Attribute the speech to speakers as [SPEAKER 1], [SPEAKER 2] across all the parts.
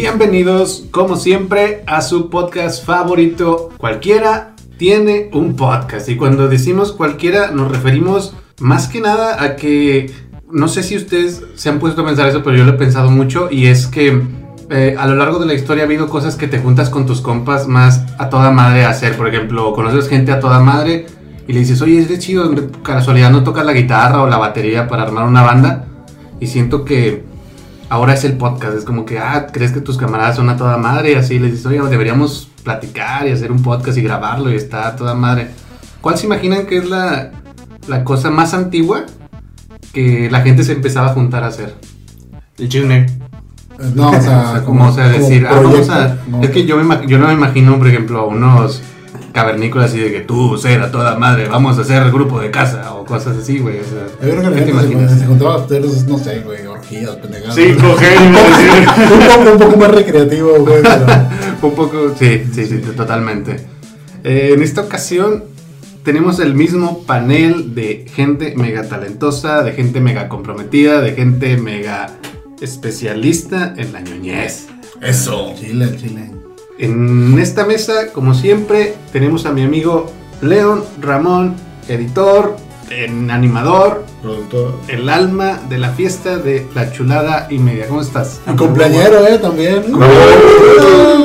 [SPEAKER 1] Bienvenidos, como siempre, a su podcast favorito. Cualquiera tiene un podcast. Y cuando decimos cualquiera, nos referimos más que nada a que. No sé si ustedes se han puesto a pensar eso, pero yo lo he pensado mucho. Y es que eh, a lo largo de la historia ha habido cosas que te juntas con tus compas más a toda madre a hacer. Por ejemplo, conoces gente a toda madre y le dices, oye, es de chido, casualidad no tocas la guitarra o la batería para armar una banda. Y siento que ahora es el podcast. Es como que, ah, crees que tus camaradas son a toda madre y así les dices, oye, deberíamos platicar y hacer un podcast y grabarlo y está a toda madre. ¿Cuál se imaginan que es la, la cosa más antigua que la gente se empezaba a juntar a hacer?
[SPEAKER 2] El Junior.
[SPEAKER 3] No, o sea,
[SPEAKER 1] como, o sea, decir, ah, vamos a-
[SPEAKER 3] no.
[SPEAKER 1] es que yo, me, yo no me imagino, por ejemplo, a unos cavernícolas así de que tú, ser a toda madre, vamos a hacer grupo de casa o cosas así, güey. O sea,
[SPEAKER 3] Yo creo que la
[SPEAKER 1] ¿qué te
[SPEAKER 3] gente se, se juntaba a hacer, no sé, güey, pendejadas.
[SPEAKER 2] Sí, decir.
[SPEAKER 3] un, poco, un poco más recreativo, güey, pero...
[SPEAKER 1] Un poco, sí, sí, sí, totalmente. Eh, en esta ocasión tenemos el mismo panel de gente mega talentosa, de gente mega comprometida, de gente mega especialista en la ñoñez.
[SPEAKER 2] Eso.
[SPEAKER 3] Chile, chile.
[SPEAKER 1] En esta mesa, como siempre, tenemos a mi amigo León Ramón, editor, en animador,
[SPEAKER 2] Productor.
[SPEAKER 1] el alma de la fiesta de la chulada y media. ¿Cómo estás?
[SPEAKER 3] Y cumpleañero, eh, también.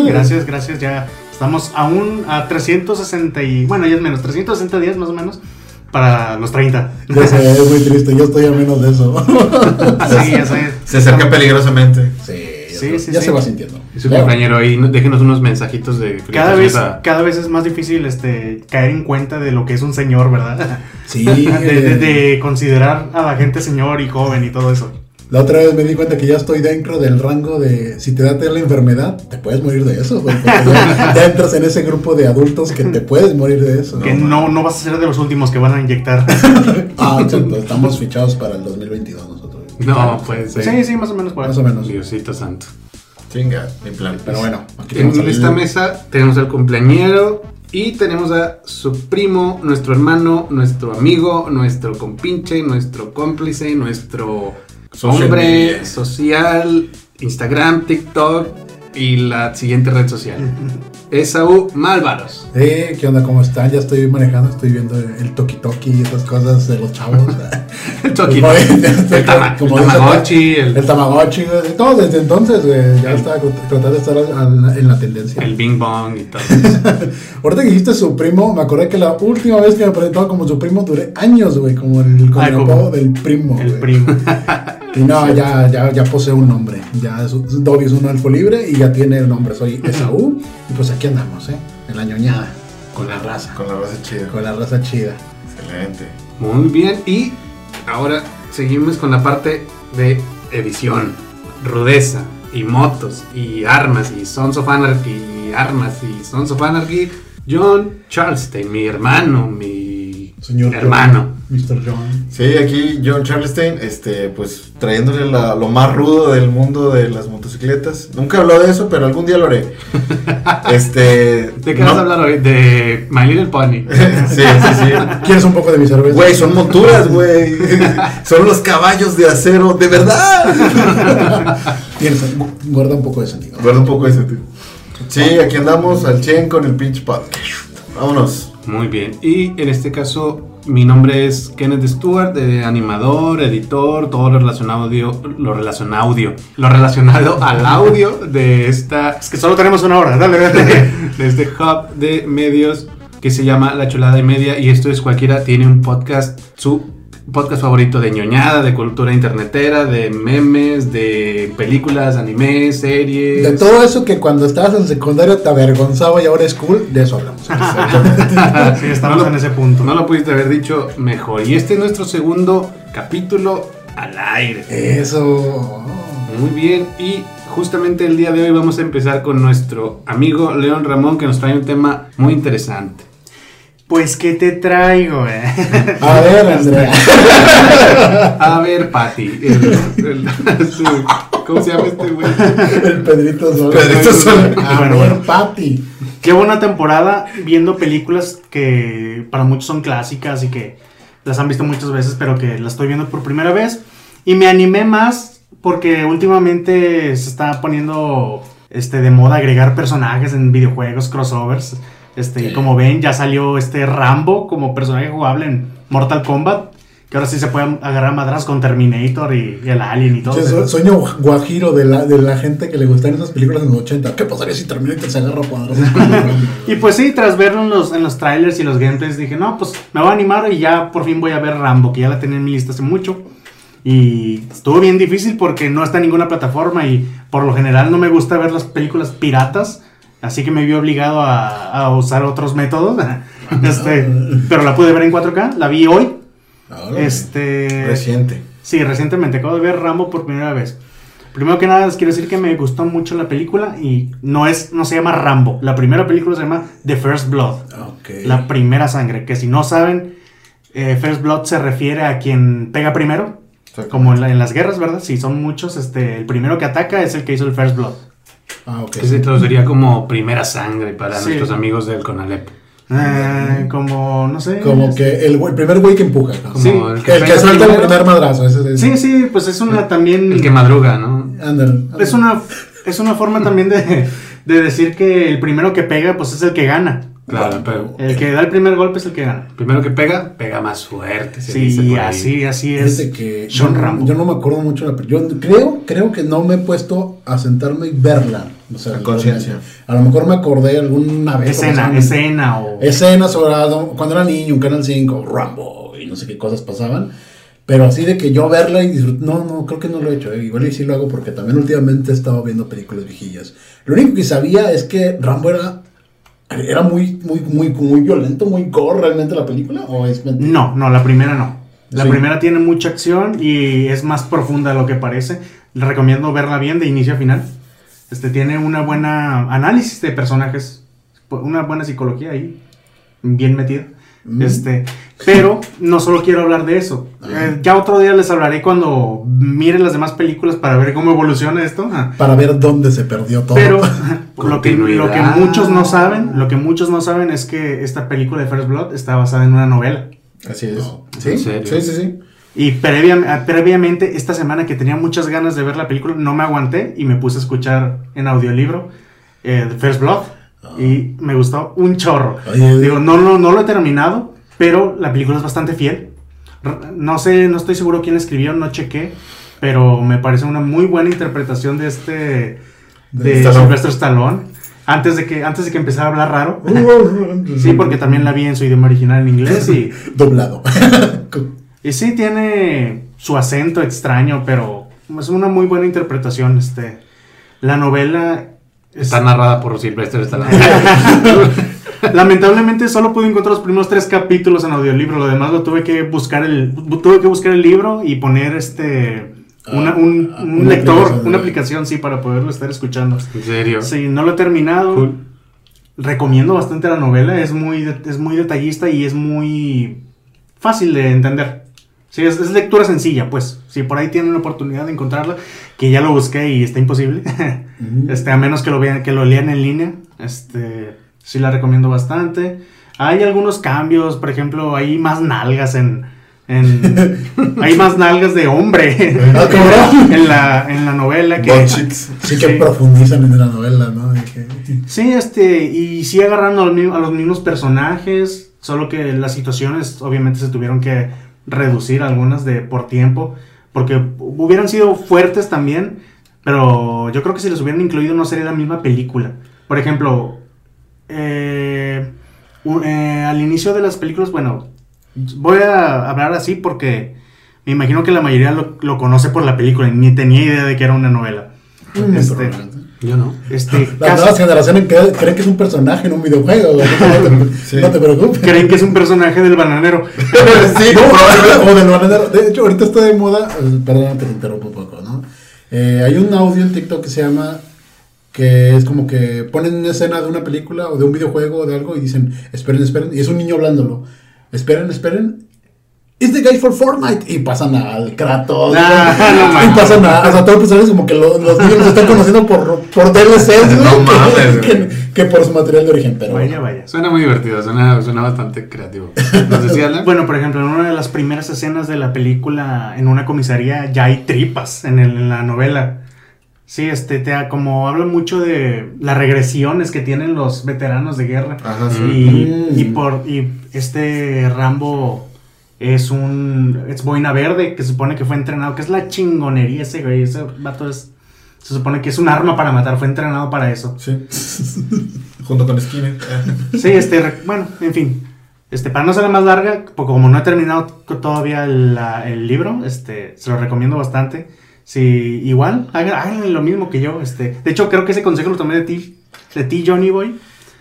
[SPEAKER 2] Gracias, gracias. Ya estamos aún a 360 y. Bueno, ya es menos, 360 días más o menos para los 30.
[SPEAKER 3] Ya sé, es muy triste, yo estoy a menos de eso.
[SPEAKER 2] Sí, ya sé.
[SPEAKER 4] Se acerca peligrosamente.
[SPEAKER 3] Sí, ya,
[SPEAKER 2] Sí, sí,
[SPEAKER 3] ya
[SPEAKER 2] sí.
[SPEAKER 3] se va sintiendo.
[SPEAKER 1] Y su
[SPEAKER 3] Claro.
[SPEAKER 1] compañero ahí, no- déjenos unos mensajitos de
[SPEAKER 2] Cada vez,
[SPEAKER 1] a-
[SPEAKER 2] cada vez es más difícil este, caer en cuenta de lo que es un señor, ¿verdad?
[SPEAKER 3] Sí,
[SPEAKER 2] De, de-
[SPEAKER 3] eh,
[SPEAKER 2] de considerar a la gente señor y joven y todo eso.
[SPEAKER 3] La otra vez me di cuenta que ya estoy dentro del rango de si te da la enfermedad, te puedes morir de eso, güey. Ya, ya entras en ese grupo de adultos que te puedes morir de eso.
[SPEAKER 2] Que no, no vas a ser de los últimos que van a inyectar.
[SPEAKER 3] Ah, exacto, estamos fichados para el 2022 nosotros.
[SPEAKER 1] No, pues
[SPEAKER 2] Sí, sí, más o menos por
[SPEAKER 3] Más
[SPEAKER 2] eso.
[SPEAKER 3] o menos.
[SPEAKER 1] Diosito santo.
[SPEAKER 4] Chinga, mi plan.
[SPEAKER 3] Pero bueno, aquí
[SPEAKER 1] En
[SPEAKER 3] tenemos
[SPEAKER 1] esta mesa tenemos al cumpleañero y tenemos a su primo, nuestro hermano, nuestro amigo, nuestro compinche, nuestro cómplice, nuestro
[SPEAKER 4] Social
[SPEAKER 1] hombre
[SPEAKER 4] media.
[SPEAKER 1] social, Instagram, TikTok y la siguiente red social. Esaú Malvaros.
[SPEAKER 3] Eh, ¿qué onda? ¿Cómo están? Ya estoy manejando, estoy viendo el Toki Toki y esas cosas de los chavos.
[SPEAKER 1] El el, tama-
[SPEAKER 3] como
[SPEAKER 1] el
[SPEAKER 3] dice-
[SPEAKER 1] Tamagotchi, el,
[SPEAKER 3] El Tamagotchi. Todo desde entonces, güey. Ya estaba tratando de estar al- en la tendencia.
[SPEAKER 1] el Bing Bong y todo.
[SPEAKER 3] Ahorita que dijiste su primo, me acordé que la última vez que me presentaron como su primo duré años, güey, como el, con
[SPEAKER 2] Ay,
[SPEAKER 3] el
[SPEAKER 2] como-
[SPEAKER 3] apodo del primo.
[SPEAKER 2] El primo.
[SPEAKER 3] Y no, ya, ya, ya posee un nombre. Ya es, Dobby es un elfo libre y ya tiene el nombre. Soy Esaú. Y pues aquí andamos, ¿eh? En la ñoñada. Con la raza.
[SPEAKER 4] Con la raza chida.
[SPEAKER 3] Con la raza chida.
[SPEAKER 4] Excelente.
[SPEAKER 1] Muy bien, y ahora seguimos con la parte de edición, rudeza y motos y armas y Sons of Anarchy y armas y Sons of Anarchy. John Charleston, mi hermano, mi
[SPEAKER 3] Señor
[SPEAKER 1] hermano.
[SPEAKER 3] Mr. John.
[SPEAKER 4] Sí, aquí John Charleston, este, pues trayéndole la- lo más rudo del mundo de las motocicletas. Nunca habló de eso, pero algún día lo haré. Este.
[SPEAKER 1] ¿De qué
[SPEAKER 4] no-
[SPEAKER 1] vas a hablar hoy? De My Little Pony.
[SPEAKER 4] sí, sí, sí.
[SPEAKER 3] ¿Quieres un poco de mi cerveza?
[SPEAKER 4] Güey, son monturas, güey. Son los caballos de acero, de verdad.
[SPEAKER 3] Tienes, guarda un poco de sentido.
[SPEAKER 4] Guarda un poco ese, tío. Sí, aquí andamos al 100 con el pinch pad. Vámonos.
[SPEAKER 1] Muy bien, y en este caso mi nombre es Kenneth Stewart, de animador, editor, todo lo relacionado, audio, lo relacionado, audio, lo relacionado al audio de esta
[SPEAKER 2] Es que solo tenemos una hora, dale, dale.
[SPEAKER 1] de este hub de medios que se llama La Chulada y Media y esto es cualquiera tiene un podcast, su podcast favorito de ñoñada, de cultura internetera, de memes, de películas, anime, series.
[SPEAKER 3] De todo eso que cuando estabas en secundaria te avergonzaba y ahora es cool, de eso hablamos.
[SPEAKER 2] Sí, estamos
[SPEAKER 1] No lo-
[SPEAKER 2] en ese punto.
[SPEAKER 1] No lo pudiste haber dicho mejor. Y este es nuestro segundo capítulo al aire.
[SPEAKER 3] Eso.
[SPEAKER 1] Muy bien, y justamente el día de hoy vamos a empezar con nuestro amigo León Ramón que nos trae un tema muy interesante.
[SPEAKER 2] Pues, ¿qué te traigo, eh?
[SPEAKER 3] A ver, Andrea.
[SPEAKER 1] A ver, Pati. el- el- su- ¿Cómo se llama este güey?
[SPEAKER 3] El Pedrito Sol.
[SPEAKER 4] Pedrito Sol.
[SPEAKER 3] A
[SPEAKER 2] Bueno,
[SPEAKER 3] ver,
[SPEAKER 2] bueno.
[SPEAKER 3] papi.
[SPEAKER 2] Qué buena temporada viendo películas que para muchos son clásicas y que las han visto muchas veces, pero que las estoy viendo por primera vez. Y me animé más porque últimamente se está poniendo este, de moda agregar personajes en videojuegos, crossovers. Este, y como ven, ya salió este Rambo como personaje jugable en Mortal Kombat. Que ahora sí se pueden agarrar madras con Terminator y, y el Alien y todo.
[SPEAKER 3] Sueño guajiro de la, de la gente que le gustan esas películas en los 80. ¿Qué pasaría si Terminator se agarra a cuadros?
[SPEAKER 2] Y pues sí, tras verlo en los, en los trailers y los gameplays, dije, no, pues me voy a animar y ya por fin voy a ver Rambo, que ya la tenía en mi lista hace mucho. Y estuvo bien difícil porque no está en ninguna plataforma y por lo general no me gusta ver las películas piratas. Así que me vi obligado a, a usar otros métodos. este, pero la pude ver en 4K, la vi hoy.
[SPEAKER 3] Ahora,
[SPEAKER 2] Este,
[SPEAKER 4] Reciente.
[SPEAKER 2] Sí, recientemente acabo de ver Rambo por primera vez. Primero que nada, les quiero decir que me gustó mucho la película y no es, no se llama Rambo. La primera película se llama The First Blood,
[SPEAKER 3] ok.
[SPEAKER 2] la primera sangre. Que si no saben, eh, First Blood se refiere a quien pega primero, como en, la- en las guerras, ¿verdad? Si son muchos, este, el primero que ataca es el que hizo el First Blood.
[SPEAKER 3] Ah, ok.
[SPEAKER 1] Que se traduciría como primera sangre para
[SPEAKER 2] Sí.
[SPEAKER 1] nuestros amigos del Conalep.
[SPEAKER 2] Eh, como, no sé.
[SPEAKER 3] Como que el, el primer güey que empuja. ¿no?
[SPEAKER 1] Como
[SPEAKER 2] Sí,
[SPEAKER 1] el
[SPEAKER 3] Que, el que suelta el primer madrazo. Ese, ese-
[SPEAKER 2] Sí, sí, pues es una también...
[SPEAKER 1] El que madruga, ¿no?
[SPEAKER 2] Es una, es una forma también de, de decir que el primero que pega, pues es el que gana.
[SPEAKER 1] Claro, pero
[SPEAKER 2] El que da el primer golpe es el que gana.
[SPEAKER 1] primero que pega, pega más fuerte. se dice
[SPEAKER 2] Sí,
[SPEAKER 1] ahí.
[SPEAKER 2] así, así es.
[SPEAKER 3] Fíjate que
[SPEAKER 2] Sean
[SPEAKER 3] yo,
[SPEAKER 2] Rambo.
[SPEAKER 3] yo no me acuerdo mucho de la película. Yo creo, creo que no me he puesto a sentarme y verla. O sea,
[SPEAKER 4] conciencia.
[SPEAKER 3] A lo mejor me acordé alguna vez.
[SPEAKER 2] escena,
[SPEAKER 3] pasaban
[SPEAKER 2] escena o...
[SPEAKER 3] Escenas sobre cuando era niño, un Canal 5, Rambo y no sé qué cosas pasaban. Pero así de que yo verla y disfrutar. No, no, creo que no lo he hecho. eh. Igual y sí lo hago porque también últimamente he estado viendo películas viejillas. Lo único que sabía es que Rambo era. Era muy, muy, muy, muy violento, muy gore realmente la película. ¿O es mentira?
[SPEAKER 2] No, no, la primera no. La
[SPEAKER 3] Sí.
[SPEAKER 2] primera tiene mucha acción y es más profunda de lo que parece. Le recomiendo verla bien de inicio a final. Este tiene una buena análisis de personajes, una buena psicología ahí, bien metida.
[SPEAKER 3] Mm.
[SPEAKER 2] Este, pero no solo quiero hablar de eso. Eh, ya otro día les hablaré cuando miren las demás películas para ver cómo evoluciona esto. Ah,
[SPEAKER 3] Para ver dónde se perdió todo.
[SPEAKER 2] Pero lo que, lo que
[SPEAKER 1] Continuidad.
[SPEAKER 2] muchos no saben, lo que muchos no saben es que esta película de First Blood está basada en una novela.
[SPEAKER 4] Así es.
[SPEAKER 3] No.
[SPEAKER 4] ¿Sí?
[SPEAKER 1] ¿En serio?
[SPEAKER 3] Sí, sí, sí.
[SPEAKER 2] Y previa- previamente, esta semana que tenía muchas ganas de ver la película, no me aguanté y me puse a escuchar en audiolibro eh, The First Blood. Y me gustó un chorro.
[SPEAKER 3] Oye,
[SPEAKER 2] Digo, no, no, no lo he terminado, pero la película es bastante fiel. No sé, no estoy seguro quién escribió, no chequé, pero me parece una muy buena interpretación de este de
[SPEAKER 4] Stallone.
[SPEAKER 2] Sylvester Stallone. Antes de que antes de que empezara a hablar raro. Sí, porque también la vi en su idioma original en inglés y,
[SPEAKER 3] Doblado.
[SPEAKER 2] y sí tiene su acento extraño, pero es una muy buena interpretación. Este, la novela es-
[SPEAKER 1] Está narrada por Silvestre Stallone.
[SPEAKER 2] Lamentablemente solo pude encontrar los primeros tres capítulos en audiolibro. Lo demás lo tuve que buscar el tuve que buscar el libro y poner este una-
[SPEAKER 3] Ah,
[SPEAKER 2] un,
[SPEAKER 3] ah,
[SPEAKER 2] un
[SPEAKER 3] una
[SPEAKER 2] lector,
[SPEAKER 3] aplicación,
[SPEAKER 2] una aplicación sí para poderlo estar escuchando.
[SPEAKER 1] en serio.
[SPEAKER 2] Sí, no lo he terminado.
[SPEAKER 1] Cool.
[SPEAKER 2] Recomiendo bastante la novela, es muy es muy detallista y es muy fácil de entender. Sí, es, es lectura sencilla, pues. Si por ahí tienen la oportunidad de encontrarla, que ya lo busqué y está imposible.
[SPEAKER 3] Ujú.
[SPEAKER 2] Este, a menos que lo vean, que lo lean en línea. Este, sí la recomiendo bastante. Hay algunos cambios, por ejemplo, hay más nalgas en. en- hay más nalgas de hombre
[SPEAKER 3] Ah,
[SPEAKER 2] en la, en la novela que.
[SPEAKER 3] Sí que profundizan en la novela, ¿no? Que-
[SPEAKER 2] Sí, este, y sí agarrando a los, mi- a los mismos personajes, solo que las situaciones obviamente se tuvieron que reducir algunas de por tiempo, porque hubieran sido fuertes también, pero yo creo que si los hubieran incluido no sería la misma película. Por ejemplo, eh, eh, al inicio de las películas, bueno, voy a hablar así porque me imagino que la mayoría lo, lo conoce por la película y ni tenía idea de que era una novela.
[SPEAKER 3] Muy
[SPEAKER 2] Este.
[SPEAKER 1] Yo no.
[SPEAKER 2] este,
[SPEAKER 3] Las
[SPEAKER 2] casi-
[SPEAKER 3] nuevas generaciones creen, creen que es un personaje en un videojuego. No te,
[SPEAKER 4] Sí.
[SPEAKER 3] no te preocupes.
[SPEAKER 2] creen que es un personaje del bananero.
[SPEAKER 3] Sí, no, o del bananero. De hecho, ahorita está de moda. eh, Perdón te interrumpo un poco, ¿no? Eh, hay un audio en TikTok que se llama. Que es como que ponen una escena de una película o de un videojuego o de algo y dicen, esperen, esperen. Y es un niño hablándolo. Esperen, esperen. It's the guy for Fortnite. Y pasan al Kratos.
[SPEAKER 2] Ah, no
[SPEAKER 3] y pasan a. O sea, todos los personajes como que lo- los niños los están conociendo por, por DLCs,
[SPEAKER 4] No
[SPEAKER 3] que-
[SPEAKER 4] mames,
[SPEAKER 3] que, que por su material de origen. Pero
[SPEAKER 2] Vaya, vaya.
[SPEAKER 1] Suena muy divertido, suena, suena bastante creativo.
[SPEAKER 2] Bueno, por ejemplo, en una de las primeras escenas de la película, en una comisaría, ya hay tripas en, el- en la novela. Sí, este, te, como habla mucho de las regresiones que tienen los veteranos de guerra.
[SPEAKER 4] Ajá, sí.
[SPEAKER 2] Y,
[SPEAKER 3] Mm.
[SPEAKER 2] y por y este Rambo es un es boina verde que se supone que fue entrenado, que es la chingonería ese güey, ese vato es se supone que es un arma para matar, fue entrenado para eso.
[SPEAKER 4] Sí. Junto con Skinner.
[SPEAKER 2] Sí, este, bueno, en fin. Este, para no ser la más larga, porque como no he terminado todavía la- el libro, este, se lo recomiendo bastante. Si igual, hagan, hagan lo mismo que yo. Este, de hecho, creo que ese consejo lo tomé de ti, de ti, Johnny Boy.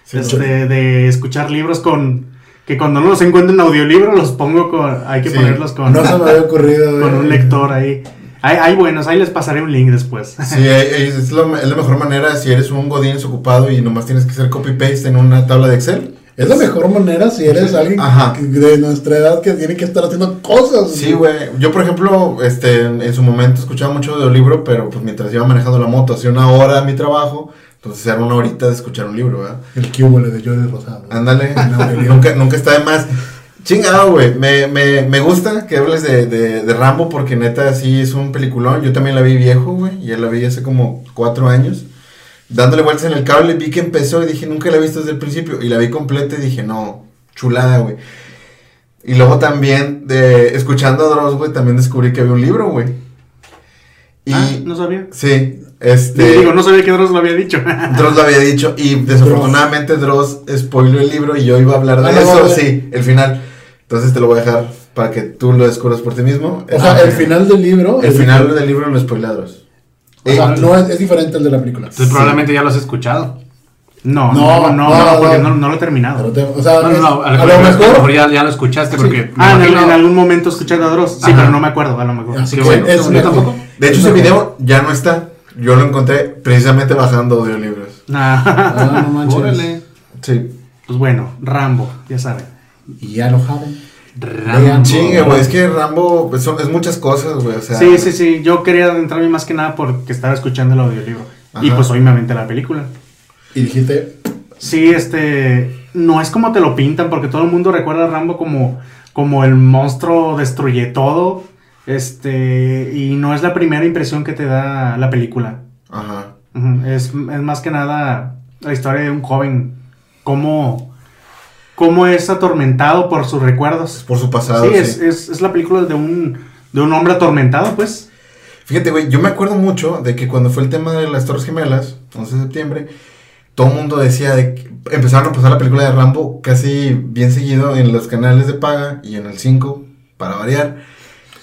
[SPEAKER 4] Sí,
[SPEAKER 2] este, de escuchar libros con que cuando no los encuentro en audiolibro los pongo con, hay que
[SPEAKER 4] Sí.
[SPEAKER 2] ponerlos con,
[SPEAKER 3] No se me había ocurrido.
[SPEAKER 2] con
[SPEAKER 3] eh.
[SPEAKER 2] un lector ahí. Hay, hay buenos, ahí les pasaré un link después.
[SPEAKER 4] Sí, es, lo- es la mejor manera si eres un godín ocupado y nomás tienes que hacer copy-paste en una tabla de Excel.
[SPEAKER 3] Es la mejor manera si eres alguien
[SPEAKER 4] Ajá.
[SPEAKER 3] de nuestra edad que tiene que estar haciendo cosas.
[SPEAKER 4] Sí, güey. Yo, por ejemplo, este, en, su momento escuchaba mucho audiolibro, pero pues mientras iba manejando la moto, hacía una hora de mi trabajo, entonces era una horita de escuchar un libro, ¿verdad?
[SPEAKER 3] El cubole de Jordi Rosado.
[SPEAKER 4] Ándale, nunca, nunca está de más. Chingado, güey. Me, me, me gusta que hables de, de, de Rambo porque neta sí es un peliculón. Yo también la vi viejo, güey. Ya la vi hace como cuatro años. Dándole vueltas en el cable, vi que empezó y dije, nunca la he visto desde el principio. Y la vi completa y dije, no, chulada, güey. Y luego también, de, escuchando a Dross, güey, también descubrí que había un libro, güey. Y,
[SPEAKER 2] Ah, no sabía.
[SPEAKER 4] sí, este...
[SPEAKER 2] Digo, no sabía que Dross lo había dicho.
[SPEAKER 4] Dross lo había dicho y desafortunadamente Dross spoiló el libro y yo iba a hablar de
[SPEAKER 3] Ah,
[SPEAKER 4] eso, sí, el final. Entonces te lo voy a dejar para que tú lo descubras por ti mismo.
[SPEAKER 3] O sea,
[SPEAKER 4] Ah,
[SPEAKER 3] el final del libro.
[SPEAKER 4] el final del libro lo spoiló Dross.
[SPEAKER 3] O sea,
[SPEAKER 4] Eh,
[SPEAKER 3] no es, es diferente al de la película.
[SPEAKER 1] Entonces probablemente ya lo has escuchado.
[SPEAKER 2] No,
[SPEAKER 3] No,
[SPEAKER 2] no, no,
[SPEAKER 3] no,
[SPEAKER 2] no, porque
[SPEAKER 3] no.
[SPEAKER 2] no, no lo he terminado.
[SPEAKER 3] Pero te- o sea,
[SPEAKER 1] No, no,
[SPEAKER 3] es-
[SPEAKER 1] no,
[SPEAKER 3] a lo mejor.
[SPEAKER 1] ya, ya lo escuchaste porque...
[SPEAKER 2] Ah, en,
[SPEAKER 1] imagino-
[SPEAKER 2] en algún momento escuchando a Dross. Sí,
[SPEAKER 1] Ajá.
[SPEAKER 2] pero no me acuerdo, a lo mejor.
[SPEAKER 3] Así que
[SPEAKER 1] bueno,
[SPEAKER 3] es
[SPEAKER 1] yo tampoco.
[SPEAKER 4] de hecho,
[SPEAKER 3] Es
[SPEAKER 4] ese
[SPEAKER 3] mejor.
[SPEAKER 4] video ya no está. Yo lo encontré precisamente bajando audiolibros.
[SPEAKER 2] Nah.
[SPEAKER 3] Ah, no manches.
[SPEAKER 1] Órale.
[SPEAKER 4] Sí.
[SPEAKER 2] Pues bueno, Rambo, ya saben.
[SPEAKER 3] Y ya lo saben.
[SPEAKER 1] Rambo.
[SPEAKER 4] Chingue, güey, es que Rambo pues, son- es muchas cosas, güey, o sea.
[SPEAKER 2] Sí, sí, sí. Yo quería adentrarme más que nada porque estaba escuchando el audiolibro. Y pues hoy me aventé la película.
[SPEAKER 3] Y dijiste,
[SPEAKER 2] Sí, este. No es como te lo pintan, porque todo el mundo recuerda a Rambo como, como el monstruo destruye todo. Este. Y no es la primera impresión que te da la película.
[SPEAKER 4] Ajá.
[SPEAKER 2] Es, es más que nada la historia de un joven. Cómo, cómo es atormentado por sus recuerdos.
[SPEAKER 4] Por su pasado.
[SPEAKER 2] Sí,
[SPEAKER 4] sí.
[SPEAKER 2] es, es, es la película de un, de un hombre atormentado, pues.
[SPEAKER 4] Fíjate, güey, yo me acuerdo mucho de que cuando fue el tema de las Torres Gemelas, 11 de septiembre, todo el mundo decía de que empezaron a pasar la película de Rambo casi bien seguido en los canales de paga y en el 5, para variar.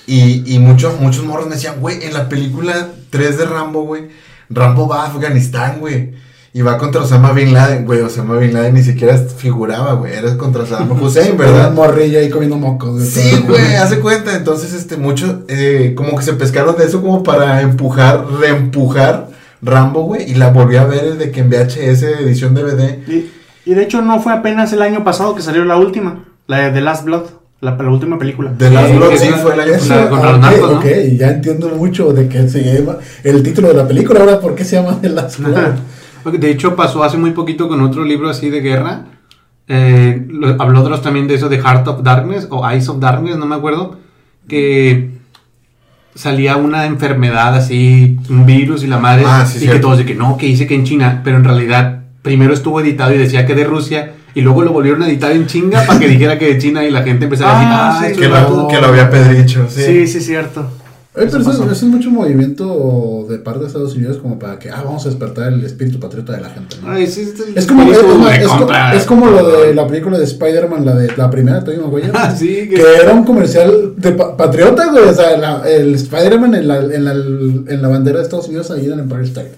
[SPEAKER 4] Y, y muchos, muchos morros me decían, güey, en la película 3 de Rambo, güey, Rambo va a Afganistán, güey. Y va contra Osama Bin Laden, güey. Osama Bin Laden ni siquiera figuraba, güey. Era contra Saddam Hussein,
[SPEAKER 3] ¿verdad?
[SPEAKER 4] ¿verdad?
[SPEAKER 3] morrilla ahí comiendo mocos. de
[SPEAKER 4] Sí, güey, hace cuenta. Entonces, este, muchos, eh, como que se pescaron de eso como para empujar, reempujar Rambo, güey. Y la volví a ver desde que en VHS edición DVD.
[SPEAKER 2] Y, y de hecho no fue apenas el año pasado que salió la última, la de The Last Blood, la, la última película.
[SPEAKER 4] De Last
[SPEAKER 1] Sí,
[SPEAKER 4] Blood, sí, fue
[SPEAKER 1] La-
[SPEAKER 4] pasado.
[SPEAKER 1] contra
[SPEAKER 3] ah, ok, ya entiendo mucho de que se llama el título de la película. Ahora, ¿por qué se llama The Last Blood?
[SPEAKER 1] De hecho, pasó hace muy poquito con otro libro así de guerra. Eh, lo- habló Dross también de eso de Heart of Darkness o Eyes of Darkness, no me acuerdo. Que salía una enfermedad así, un virus y la madre.
[SPEAKER 4] Ah, sí,
[SPEAKER 1] y que todos de que no, que dice que en China, pero en realidad primero estuvo editado y decía que de Rusia. Y luego lo volvieron a editar en chinga para que dijera que de China y la gente empezara a decir,
[SPEAKER 2] Ah,
[SPEAKER 1] ah,
[SPEAKER 2] sí,
[SPEAKER 4] Que
[SPEAKER 1] vatos".
[SPEAKER 4] lo, que lo había Pedricho, sí.
[SPEAKER 2] Sí, sí, cierto.
[SPEAKER 3] Oye, pero
[SPEAKER 2] Eso
[SPEAKER 3] eso, eso es mucho movimiento de parte de Estados Unidos como para que, ah, vamos a despertar el espíritu patriota de la gente. ¿no?
[SPEAKER 1] Ay, sí, este-
[SPEAKER 3] Es como, es, como-
[SPEAKER 1] de
[SPEAKER 3] es como-
[SPEAKER 1] compra.
[SPEAKER 3] es como lo de la película de Spider-Man, la de la primera, Tobey Maguire.
[SPEAKER 1] Ah, sí, que-
[SPEAKER 3] que era un comercial de pa- patriota, güey. O sea, la- el Spider-Man en la, en, la, en la bandera de Estados Unidos ahí en el Empire State.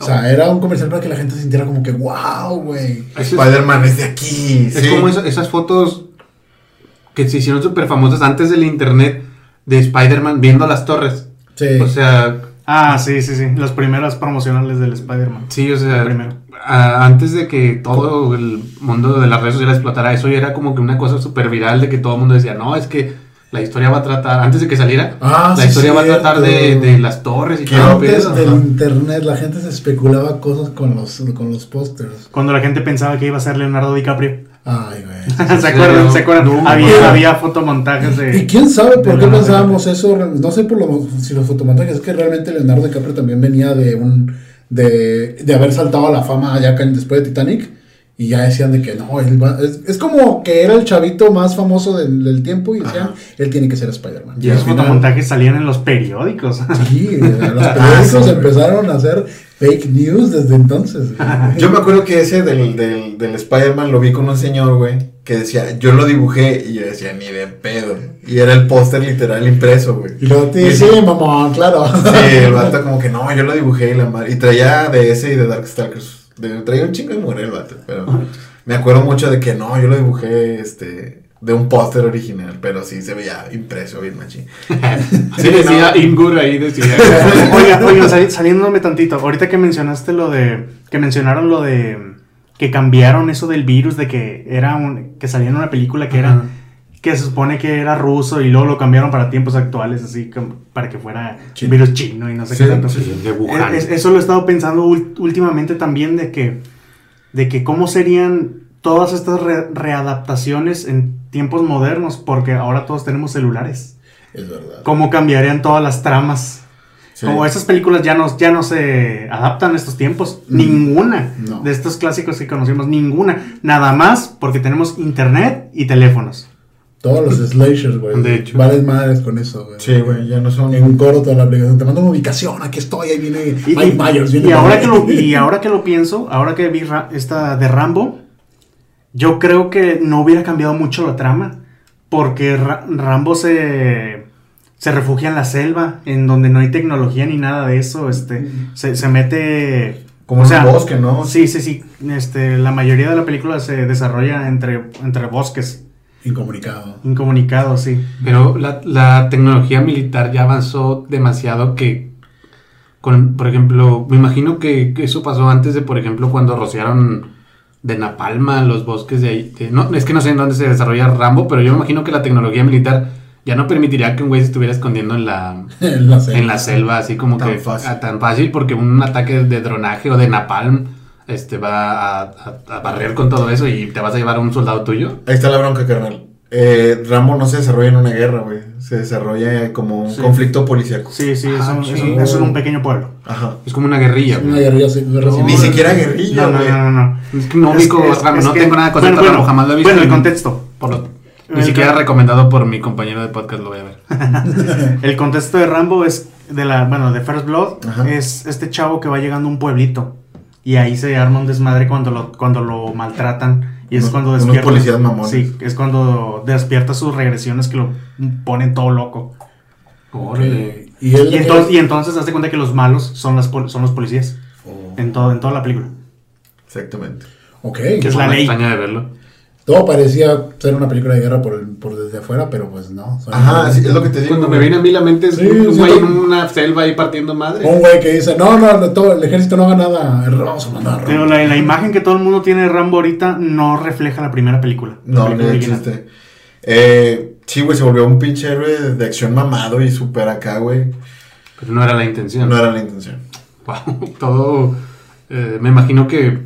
[SPEAKER 3] O sea, era un comercial para que la gente se sintiera como que, wow, güey.
[SPEAKER 1] Eso
[SPEAKER 4] Spider-Man es de aquí.
[SPEAKER 1] Es
[SPEAKER 4] sí.
[SPEAKER 1] como eso- esas fotos que se hicieron súper famosas antes del internet de Spider-Man viendo las torres.
[SPEAKER 3] Sí.
[SPEAKER 1] O sea,
[SPEAKER 2] Ah, sí, sí, sí. Las primeras promocionales del Spider-Man.
[SPEAKER 1] sí, o sea,
[SPEAKER 2] Primero.
[SPEAKER 1] a- antes de que todo el mundo de las redes sociales explotara, eso ya era como que una cosa súper viral de que todo el mundo decía, no, es que la historia va a tratar, antes de que saliera,
[SPEAKER 3] Ah,
[SPEAKER 1] la
[SPEAKER 3] sí,
[SPEAKER 1] historia va a tratar de, de las torres y
[SPEAKER 4] Que
[SPEAKER 1] todo.
[SPEAKER 3] Antes
[SPEAKER 1] pedo.
[SPEAKER 3] del
[SPEAKER 1] Ajá.
[SPEAKER 3] internet, la gente se especulaba cosas con los, con los pósters.
[SPEAKER 2] Cuando la gente pensaba que iba a ser Leonardo DiCaprio.
[SPEAKER 3] Ay, güey.
[SPEAKER 2] ¿Se acuerdan? ¿Se acuerdan?
[SPEAKER 1] No,
[SPEAKER 2] había, había fotomontajes
[SPEAKER 3] Y
[SPEAKER 2] de.
[SPEAKER 3] quién sabe por qué pensábamos eso, no sé por lo, si los fotomontajes, es que realmente Leonardo DiCaprio también venía de un de, de haber saltado a la fama allá después de Titanic y ya decían de que no, él va- es, es como que era el chavito más famoso del, del tiempo y decían,
[SPEAKER 4] Ajá.
[SPEAKER 3] él tiene que ser Spider-Man.
[SPEAKER 2] Y esos fotomontajes salían en los periódicos.
[SPEAKER 3] Sí, los
[SPEAKER 4] Ah,
[SPEAKER 3] periódicos
[SPEAKER 4] güey.
[SPEAKER 3] empezaron a hacer fake news desde entonces. güey.
[SPEAKER 4] Yo me acuerdo que ese del, del, del Spider-Man lo vi con un señor, güey, que decía, yo lo dibujé, y yo decía, ni de pedo. Y era el póster literal impreso, güey.
[SPEAKER 3] Y
[SPEAKER 4] Y sí.
[SPEAKER 3] sí, mamón, claro.
[SPEAKER 4] Sí, el vato como que no, yo lo dibujé y la madre. Y traía de ese y de Darkstalkers. De, traía un chingo de mujer el vato, pero me acuerdo mucho de que no, yo lo dibujé este de un póster original, pero sí se veía impreso bien machín.
[SPEAKER 1] Sí, decía Imgur ahí, decía.
[SPEAKER 2] Oiga, oiga, sali- saliéndome tantito, ahorita que mencionaste lo de, que mencionaron lo de, que cambiaron eso del virus, de que era un, que salía en una película que era, que se supone que era ruso y luego lo cambiaron para tiempos actuales, así como para que fuera
[SPEAKER 3] Chino.
[SPEAKER 2] virus chino y no sé
[SPEAKER 4] Sí,
[SPEAKER 2] qué tanto.
[SPEAKER 1] sí, de Wuhan.
[SPEAKER 2] Es- es- eso lo he estado pensando últimamente también de que, de que cómo serían todas estas re- readaptaciones en tiempos modernos, porque ahora todos tenemos celulares.
[SPEAKER 3] Es verdad.
[SPEAKER 2] ¿Cómo cambiarían todas las tramas?
[SPEAKER 4] Sí.
[SPEAKER 2] Como esas películas ya no, ya no se adaptan a estos tiempos.
[SPEAKER 3] Mm.
[SPEAKER 2] Ninguna
[SPEAKER 3] No.
[SPEAKER 2] de estos clásicos que conocimos. Ninguna. Nada más porque tenemos internet y teléfonos.
[SPEAKER 3] Todos los slashers, güey.
[SPEAKER 1] De hecho.
[SPEAKER 3] Vales madres con eso, güey.
[SPEAKER 4] Sí, güey, ya no son...
[SPEAKER 3] En un coro toda la aplicación. Te mando una ubicación, aquí estoy, ahí viene
[SPEAKER 2] Y,
[SPEAKER 3] viene
[SPEAKER 2] ahora,
[SPEAKER 3] por
[SPEAKER 2] que
[SPEAKER 3] ahí.
[SPEAKER 2] lo, y ahora que lo pienso, ahora que vi esta de Rambo, yo creo que no hubiera cambiado mucho la trama. Porque Ra- Rambo se, se refugia en la selva, en donde no hay tecnología ni nada de eso. Este, se, se mete...
[SPEAKER 4] Como en un bosque, ¿no?
[SPEAKER 2] Sí, sí, sí. Este, la mayoría de la película se desarrolla entre, entre bosques,
[SPEAKER 3] Incomunicado.
[SPEAKER 2] incomunicados, sí.
[SPEAKER 1] Pero la, la tecnología militar ya avanzó demasiado que, con, por ejemplo, me imagino que, que eso pasó antes de, por ejemplo, cuando rociaron de Napalma los bosques de ahí. de- no, es que no sé en dónde se desarrolla Rambo, pero yo me imagino que la tecnología militar ya no permitiría que un güey se estuviera escondiendo en la,
[SPEAKER 3] en la selva.
[SPEAKER 1] en la selva, así como
[SPEAKER 4] Tan
[SPEAKER 1] que
[SPEAKER 4] fácil.
[SPEAKER 1] a- tan fácil, porque un ataque de dronaje o de Napalm este, va a, a- a barrer con todo eso y te vas a llevar a un soldado tuyo.
[SPEAKER 4] Ahí está la bronca, carnal. Eh, Rambo no se desarrolla en una guerra, güey. Se desarrolla como un
[SPEAKER 2] Sí.
[SPEAKER 4] conflicto policíaco.
[SPEAKER 2] Sí, sí, es,
[SPEAKER 1] Ah,
[SPEAKER 2] un, es, un,
[SPEAKER 1] chingo.
[SPEAKER 2] es un pequeño pueblo.
[SPEAKER 4] Ajá.
[SPEAKER 1] Es como una guerrilla.
[SPEAKER 3] Es una guerrilla, sí, guerra civil.
[SPEAKER 4] Ni siquiera guerrilla,
[SPEAKER 2] No, no,
[SPEAKER 4] güey.
[SPEAKER 2] no, no. no.
[SPEAKER 1] Es que no
[SPEAKER 2] Es-
[SPEAKER 1] ubico
[SPEAKER 2] es-
[SPEAKER 1] Rambo,
[SPEAKER 2] es
[SPEAKER 1] no
[SPEAKER 2] que-
[SPEAKER 1] tengo nada con
[SPEAKER 2] bueno,
[SPEAKER 1] Rambo,
[SPEAKER 2] bueno,
[SPEAKER 1] jamás lo he visto.
[SPEAKER 2] Bueno, el contexto.
[SPEAKER 1] por lo- ni
[SPEAKER 2] El
[SPEAKER 1] siquiera recomendado por mi compañero de podcast lo voy a ver.
[SPEAKER 2] El contexto de Rambo es de la, bueno, de First Blood,
[SPEAKER 4] Ajá.
[SPEAKER 2] es este chavo que va llegando a un pueblito y ahí se arma un desmadre cuando lo, cuando lo maltratan y es
[SPEAKER 4] Unos-
[SPEAKER 2] cuando despierta.
[SPEAKER 4] policías mamones.
[SPEAKER 2] Sí, es cuando despierta sus regresiones que lo ponen todo loco.
[SPEAKER 1] Órale.
[SPEAKER 3] Y él
[SPEAKER 2] Y entonces, y entonces hace cuenta que los malos son, las, pol- son los policías
[SPEAKER 3] Oh,
[SPEAKER 2] en, todo, en toda la película.
[SPEAKER 4] Exactamente.
[SPEAKER 3] ok.
[SPEAKER 2] Que es la ley.
[SPEAKER 1] de verlo.
[SPEAKER 3] Todo parecía ser una película de guerra por, el- por desde afuera, pero pues no.
[SPEAKER 4] Ajá, sí, es lo que te digo.
[SPEAKER 1] Cuando me viene a mí la mente es
[SPEAKER 3] Sí,
[SPEAKER 1] un güey
[SPEAKER 3] sí.
[SPEAKER 1] en una selva ahí partiendo madre.
[SPEAKER 3] Un güey que dice, no, no, no, todo, el ejército no haga nada, vamos a mandar.
[SPEAKER 2] Pero la, la imagen que todo el mundo tiene de Rambo ahorita no refleja la primera película. la
[SPEAKER 4] No,
[SPEAKER 2] película
[SPEAKER 4] no existe. Eh, sí, güey, se volvió un pinche héroe de acción mamado y super acá, güey.
[SPEAKER 1] Pero no era la intención.
[SPEAKER 4] No era la intención.
[SPEAKER 1] Wow, todo. eh, me imagino que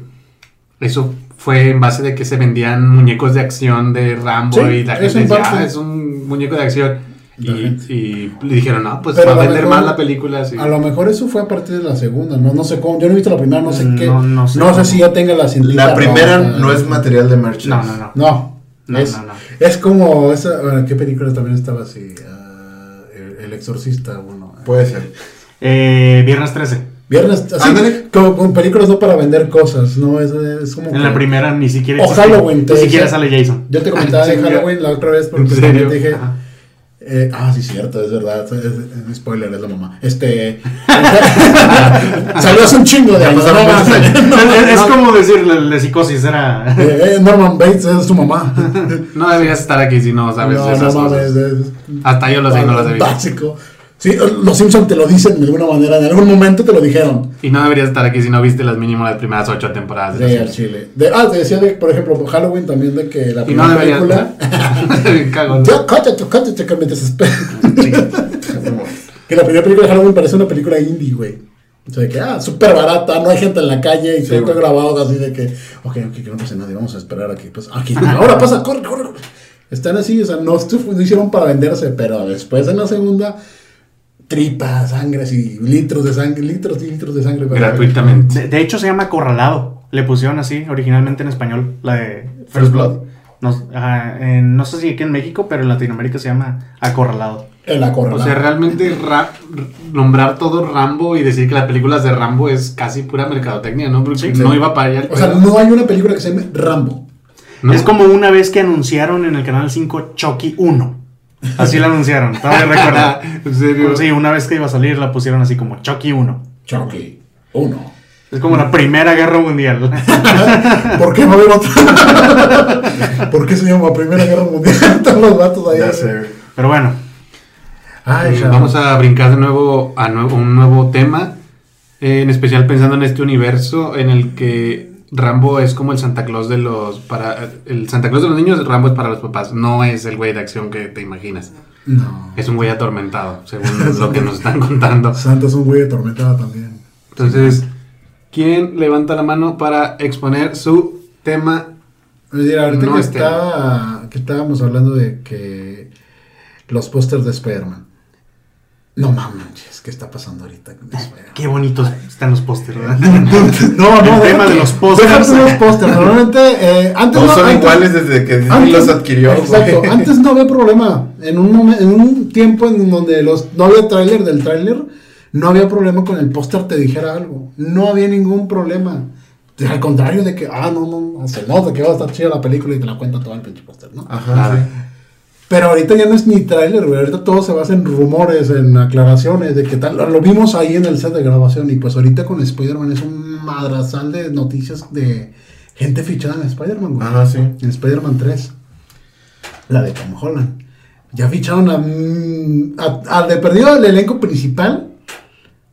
[SPEAKER 1] eso fue en base de que se vendían muñecos de acción de Rambo
[SPEAKER 3] Sí,
[SPEAKER 1] y la gente
[SPEAKER 3] en
[SPEAKER 1] decía,
[SPEAKER 3] parte.
[SPEAKER 1] "Ah, es un muñeco de acción. Y, le dijeron, no, pues
[SPEAKER 3] Pero
[SPEAKER 1] va a vender
[SPEAKER 3] mejor-
[SPEAKER 1] más la película. sí".
[SPEAKER 3] A lo mejor eso fue a partir de la segunda, no, no sé cómo, yo no he visto la primera, no sé
[SPEAKER 2] Mm,
[SPEAKER 3] qué.
[SPEAKER 2] no- no
[SPEAKER 3] No
[SPEAKER 2] sé
[SPEAKER 3] sé, si ya tenga la cintita
[SPEAKER 4] La primera
[SPEAKER 3] roja.
[SPEAKER 4] no es material de merch.
[SPEAKER 2] No, no, no.
[SPEAKER 3] No,
[SPEAKER 2] No,
[SPEAKER 3] es,
[SPEAKER 2] no, no.
[SPEAKER 3] es como esa, bueno, ¿qué película también estaba así? Ah, el, El Exorcista, uno.
[SPEAKER 4] Puede ser.
[SPEAKER 2] Eh, Viernes 13.
[SPEAKER 3] Viernes, así,
[SPEAKER 4] Ándale.
[SPEAKER 3] como con películas no para vender cosas, no, es, es como
[SPEAKER 2] En
[SPEAKER 3] que-
[SPEAKER 2] la primera ni siquiera
[SPEAKER 3] O. Halloween, te
[SPEAKER 2] Ni siquiera sale Jason.
[SPEAKER 3] Yo te comentaba de. Halloween la otra vez porque
[SPEAKER 1] ¿En serio?
[SPEAKER 3] te dije,
[SPEAKER 2] Ajá.
[SPEAKER 3] eh, ah, sí, cierto, es verdad, es, es- spoiler, es la mamá. Este, salió hace un chingo de años, no
[SPEAKER 2] es es como decir la, la psicosis, era.
[SPEAKER 3] Eh, eh, Norman Bates es su mamá.
[SPEAKER 1] No deberías estar aquí si no sabes
[SPEAKER 3] no,
[SPEAKER 1] de
[SPEAKER 3] no
[SPEAKER 1] esas
[SPEAKER 3] mames.
[SPEAKER 1] cosas.
[SPEAKER 3] es-
[SPEAKER 1] Hasta yo lo sé, no las he visto.
[SPEAKER 3] Básico. Sí, los Simpsons te lo dicen de alguna manera, en algún momento te lo dijeron.
[SPEAKER 1] Y no deberías estar aquí si no viste las mínimo las primeras ocho temporadas. de
[SPEAKER 3] al. Chile. De, ah, te decía de, por ejemplo, Halloween también de que la
[SPEAKER 1] Y no
[SPEAKER 3] primera
[SPEAKER 1] deberías.
[SPEAKER 3] película.
[SPEAKER 1] Cagón.
[SPEAKER 3] Ya, cállate, cállate, que me desespero. que la primera película de Halloween parece una película indie, güey. O sea, de que, ah, súper barata, no hay gente en la calle y todo
[SPEAKER 4] güey.
[SPEAKER 3] grabado así de que, ok, ok, que no pase nadie, vamos a esperar aquí. Pues, aquí, ahora pasa, corre, corre. Están así, o sea, no, no hicieron para venderse, pero después en la segunda, tripas, sangres y litros de sangre, litros y litros de sangre. para-
[SPEAKER 1] Gratuitamente.
[SPEAKER 2] De, de hecho, se llama Acorralado. Le pusieron así originalmente en español, la de
[SPEAKER 4] First Blood.
[SPEAKER 2] No, ajá, en- no sé si aquí en México, pero en Latinoamérica se llama Acorralado.
[SPEAKER 3] El
[SPEAKER 1] O
[SPEAKER 3] acorralado.
[SPEAKER 1] sea, realmente ra- nombrar todo Rambo y decir que las películas de Rambo es casi pura mercadotecnia, ¿no? Porque
[SPEAKER 2] Sí,
[SPEAKER 1] no
[SPEAKER 3] sí.
[SPEAKER 1] iba para allá
[SPEAKER 3] O sea, no hay una película que se llame Rambo.
[SPEAKER 1] ¿no?
[SPEAKER 2] Es como una vez que anunciaron en el canal 5 Chucky 1. Así la anunciaron, todavía recuerdo.
[SPEAKER 1] en serio.
[SPEAKER 2] Sí, una vez que iba a salir la pusieron así como Chucky 1.
[SPEAKER 3] Chucky. Uno.
[SPEAKER 2] Es como la Primera Guerra Mundial.
[SPEAKER 3] ¿Por qué no haber otra? ¿Por qué se llama Primera Guerra Mundial? Todos los
[SPEAKER 4] sé. güey.
[SPEAKER 2] Pero bueno,
[SPEAKER 3] Ay,
[SPEAKER 1] Eh,
[SPEAKER 3] chavos.
[SPEAKER 1] vamos a brincar de nuevo a nuevo- un nuevo tema, eh, en especial pensando en este universo en el que Rambo es como el Santa Claus de los para el Santa Claus de los niños, Rambo es para los papás, no es el güey de acción que te imaginas.
[SPEAKER 3] No.
[SPEAKER 1] Es un güey atormentado, según lo que nos están contando.
[SPEAKER 3] Santa es un güey atormentado también.
[SPEAKER 1] Entonces, ¿quién levanta la mano para exponer su tema?
[SPEAKER 3] Mira, ahorita
[SPEAKER 1] No
[SPEAKER 3] que,
[SPEAKER 1] es
[SPEAKER 3] estaba, que estábamos hablando de que los pósters de Spider-Man. No mames, ¿qué está pasando ahorita con Spider-Man?
[SPEAKER 2] qué bonitos están los pósters, ¿verdad?
[SPEAKER 3] No, no,
[SPEAKER 2] El tema de los pósters.
[SPEAKER 3] déjate los pósters. Normalmente, eh, antes no-
[SPEAKER 4] son
[SPEAKER 3] antes-
[SPEAKER 4] iguales desde que Disney los adquirió.
[SPEAKER 3] Exacto, antes no había problema. En un, momen- en un tiempo en donde los, no había tráiler del tráiler, no había problema con el póster te dijera algo. No había ningún problema. Al contrario de que, ah, no, no, no, se nota que va a estar chida la película y te la cuenta todo el pinche póster, ¿no?
[SPEAKER 4] Ajá,
[SPEAKER 1] Claro.
[SPEAKER 4] sí.
[SPEAKER 3] Pero ahorita ya no es ni tráiler, güey. Ahorita todo se basa en rumores, en aclaraciones de que tal. Lo vimos ahí en el set de grabación. Y pues ahorita con Spider-Man es un madrazal de noticias de gente fichada en Spider-Man, güey.
[SPEAKER 4] Ajá, sí.
[SPEAKER 3] En Spider-Man 3. La de Tom Holland. Ya ficharon a, mm, al de perdido el elenco principal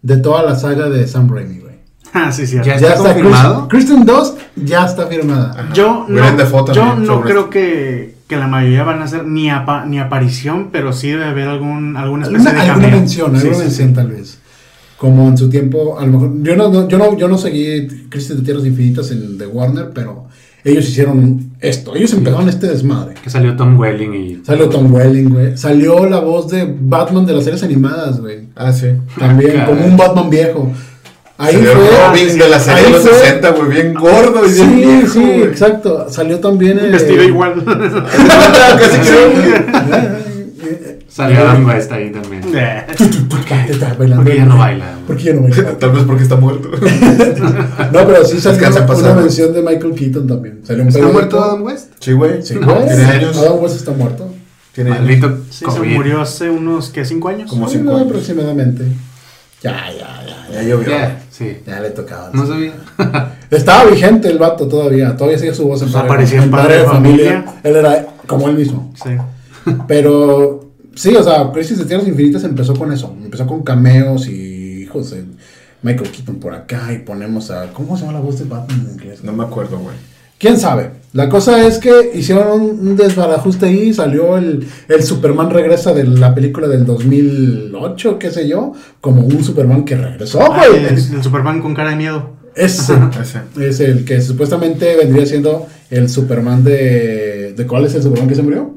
[SPEAKER 3] de toda la saga de Sam Raimi, güey.
[SPEAKER 2] Ah, sí, sí.
[SPEAKER 1] Ya está confirmado?
[SPEAKER 3] Chris- Kristen Dunst ya está firmada.
[SPEAKER 4] Ajá.
[SPEAKER 2] Yo no, yo no creo que, que la mayoría van a hacer ni, apa- ni aparición, pero sí debe haber algún, alguna especie
[SPEAKER 3] Alguna,
[SPEAKER 2] de
[SPEAKER 3] alguna
[SPEAKER 2] cameo.
[SPEAKER 3] mención,
[SPEAKER 2] Sí,
[SPEAKER 3] alguna
[SPEAKER 2] sí,
[SPEAKER 3] mención
[SPEAKER 2] sí.
[SPEAKER 3] tal vez. Como en su tiempo, a lo mejor. Yo no, no- yo no, yo no seguí Crisis de Tierras Infinitas en The Warner, pero ellos hicieron esto. Ellos empezaron este desmadre.
[SPEAKER 1] Que salió Tom Welling y
[SPEAKER 3] Salió Tom Welling, güey. Salió la voz de Batman de las series animadas, güey.
[SPEAKER 4] Ah, sí.
[SPEAKER 3] También,
[SPEAKER 1] Caray.
[SPEAKER 3] como un Batman viejo. Ahí
[SPEAKER 4] Salió
[SPEAKER 3] fue.
[SPEAKER 4] Robin de la serie
[SPEAKER 3] ahí
[SPEAKER 4] de los
[SPEAKER 3] fue-
[SPEAKER 4] 60, güey, bien gordo y bien
[SPEAKER 3] Sí,
[SPEAKER 4] viejo,
[SPEAKER 3] sí,
[SPEAKER 4] güey.
[SPEAKER 3] exacto. Salió también el.
[SPEAKER 2] Vestido igual.
[SPEAKER 4] Casi que-
[SPEAKER 1] salió Adam West ahí también.
[SPEAKER 3] ¿Por qué está bailando?
[SPEAKER 1] Porque ya no baila.
[SPEAKER 3] Porque ya no baila.
[SPEAKER 4] Tal vez porque está muerto.
[SPEAKER 3] No, pero sí salió una
[SPEAKER 4] güey.
[SPEAKER 3] mención de Michael Keaton también. Salió un
[SPEAKER 1] ¿Está muerto Adam West?
[SPEAKER 4] Sí, güey.
[SPEAKER 3] Sí,
[SPEAKER 1] No,
[SPEAKER 3] güey.
[SPEAKER 4] Tiene años.
[SPEAKER 3] Adam West está muerto.
[SPEAKER 4] Tiene años.
[SPEAKER 1] Maldito
[SPEAKER 2] Sí, se murió hace unos, ¿qué? ¿Cinco años?
[SPEAKER 4] Como
[SPEAKER 3] Sí,
[SPEAKER 4] cinco
[SPEAKER 3] no,
[SPEAKER 4] años.
[SPEAKER 3] aproximadamente. Ya, ya, ya.
[SPEAKER 4] Ya llovió.
[SPEAKER 1] Ya, sí.
[SPEAKER 3] ya le tocaba.
[SPEAKER 1] No sabía.
[SPEAKER 3] Estaba vigente el vato todavía. Todavía sigue su voz en
[SPEAKER 2] Pues
[SPEAKER 3] Padre-
[SPEAKER 2] aparecía en Padre de Familia.
[SPEAKER 3] Él era como él mismo.
[SPEAKER 2] Sí.
[SPEAKER 3] Pero sí, o sea, Crisis de Tierras Infinitas empezó con eso. Empezó con cameos y hijos de Michael Keaton por acá. Y ponemos a. ¿Cómo se llama la voz de Batman en inglés?
[SPEAKER 4] No me acuerdo, güey.
[SPEAKER 3] ¿Quién sabe? La cosa es que hicieron un, desbarajuste ahí, salió el, el Superman regresa de la película del 2008, qué sé yo, como un Superman que regresó,
[SPEAKER 2] Ah,
[SPEAKER 3] güey.
[SPEAKER 2] el, el Superman con cara de miedo.
[SPEAKER 3] Ese
[SPEAKER 4] Ese.
[SPEAKER 3] es el que supuestamente vendría siendo el Superman de... ¿De cuál es el Superman que se murió?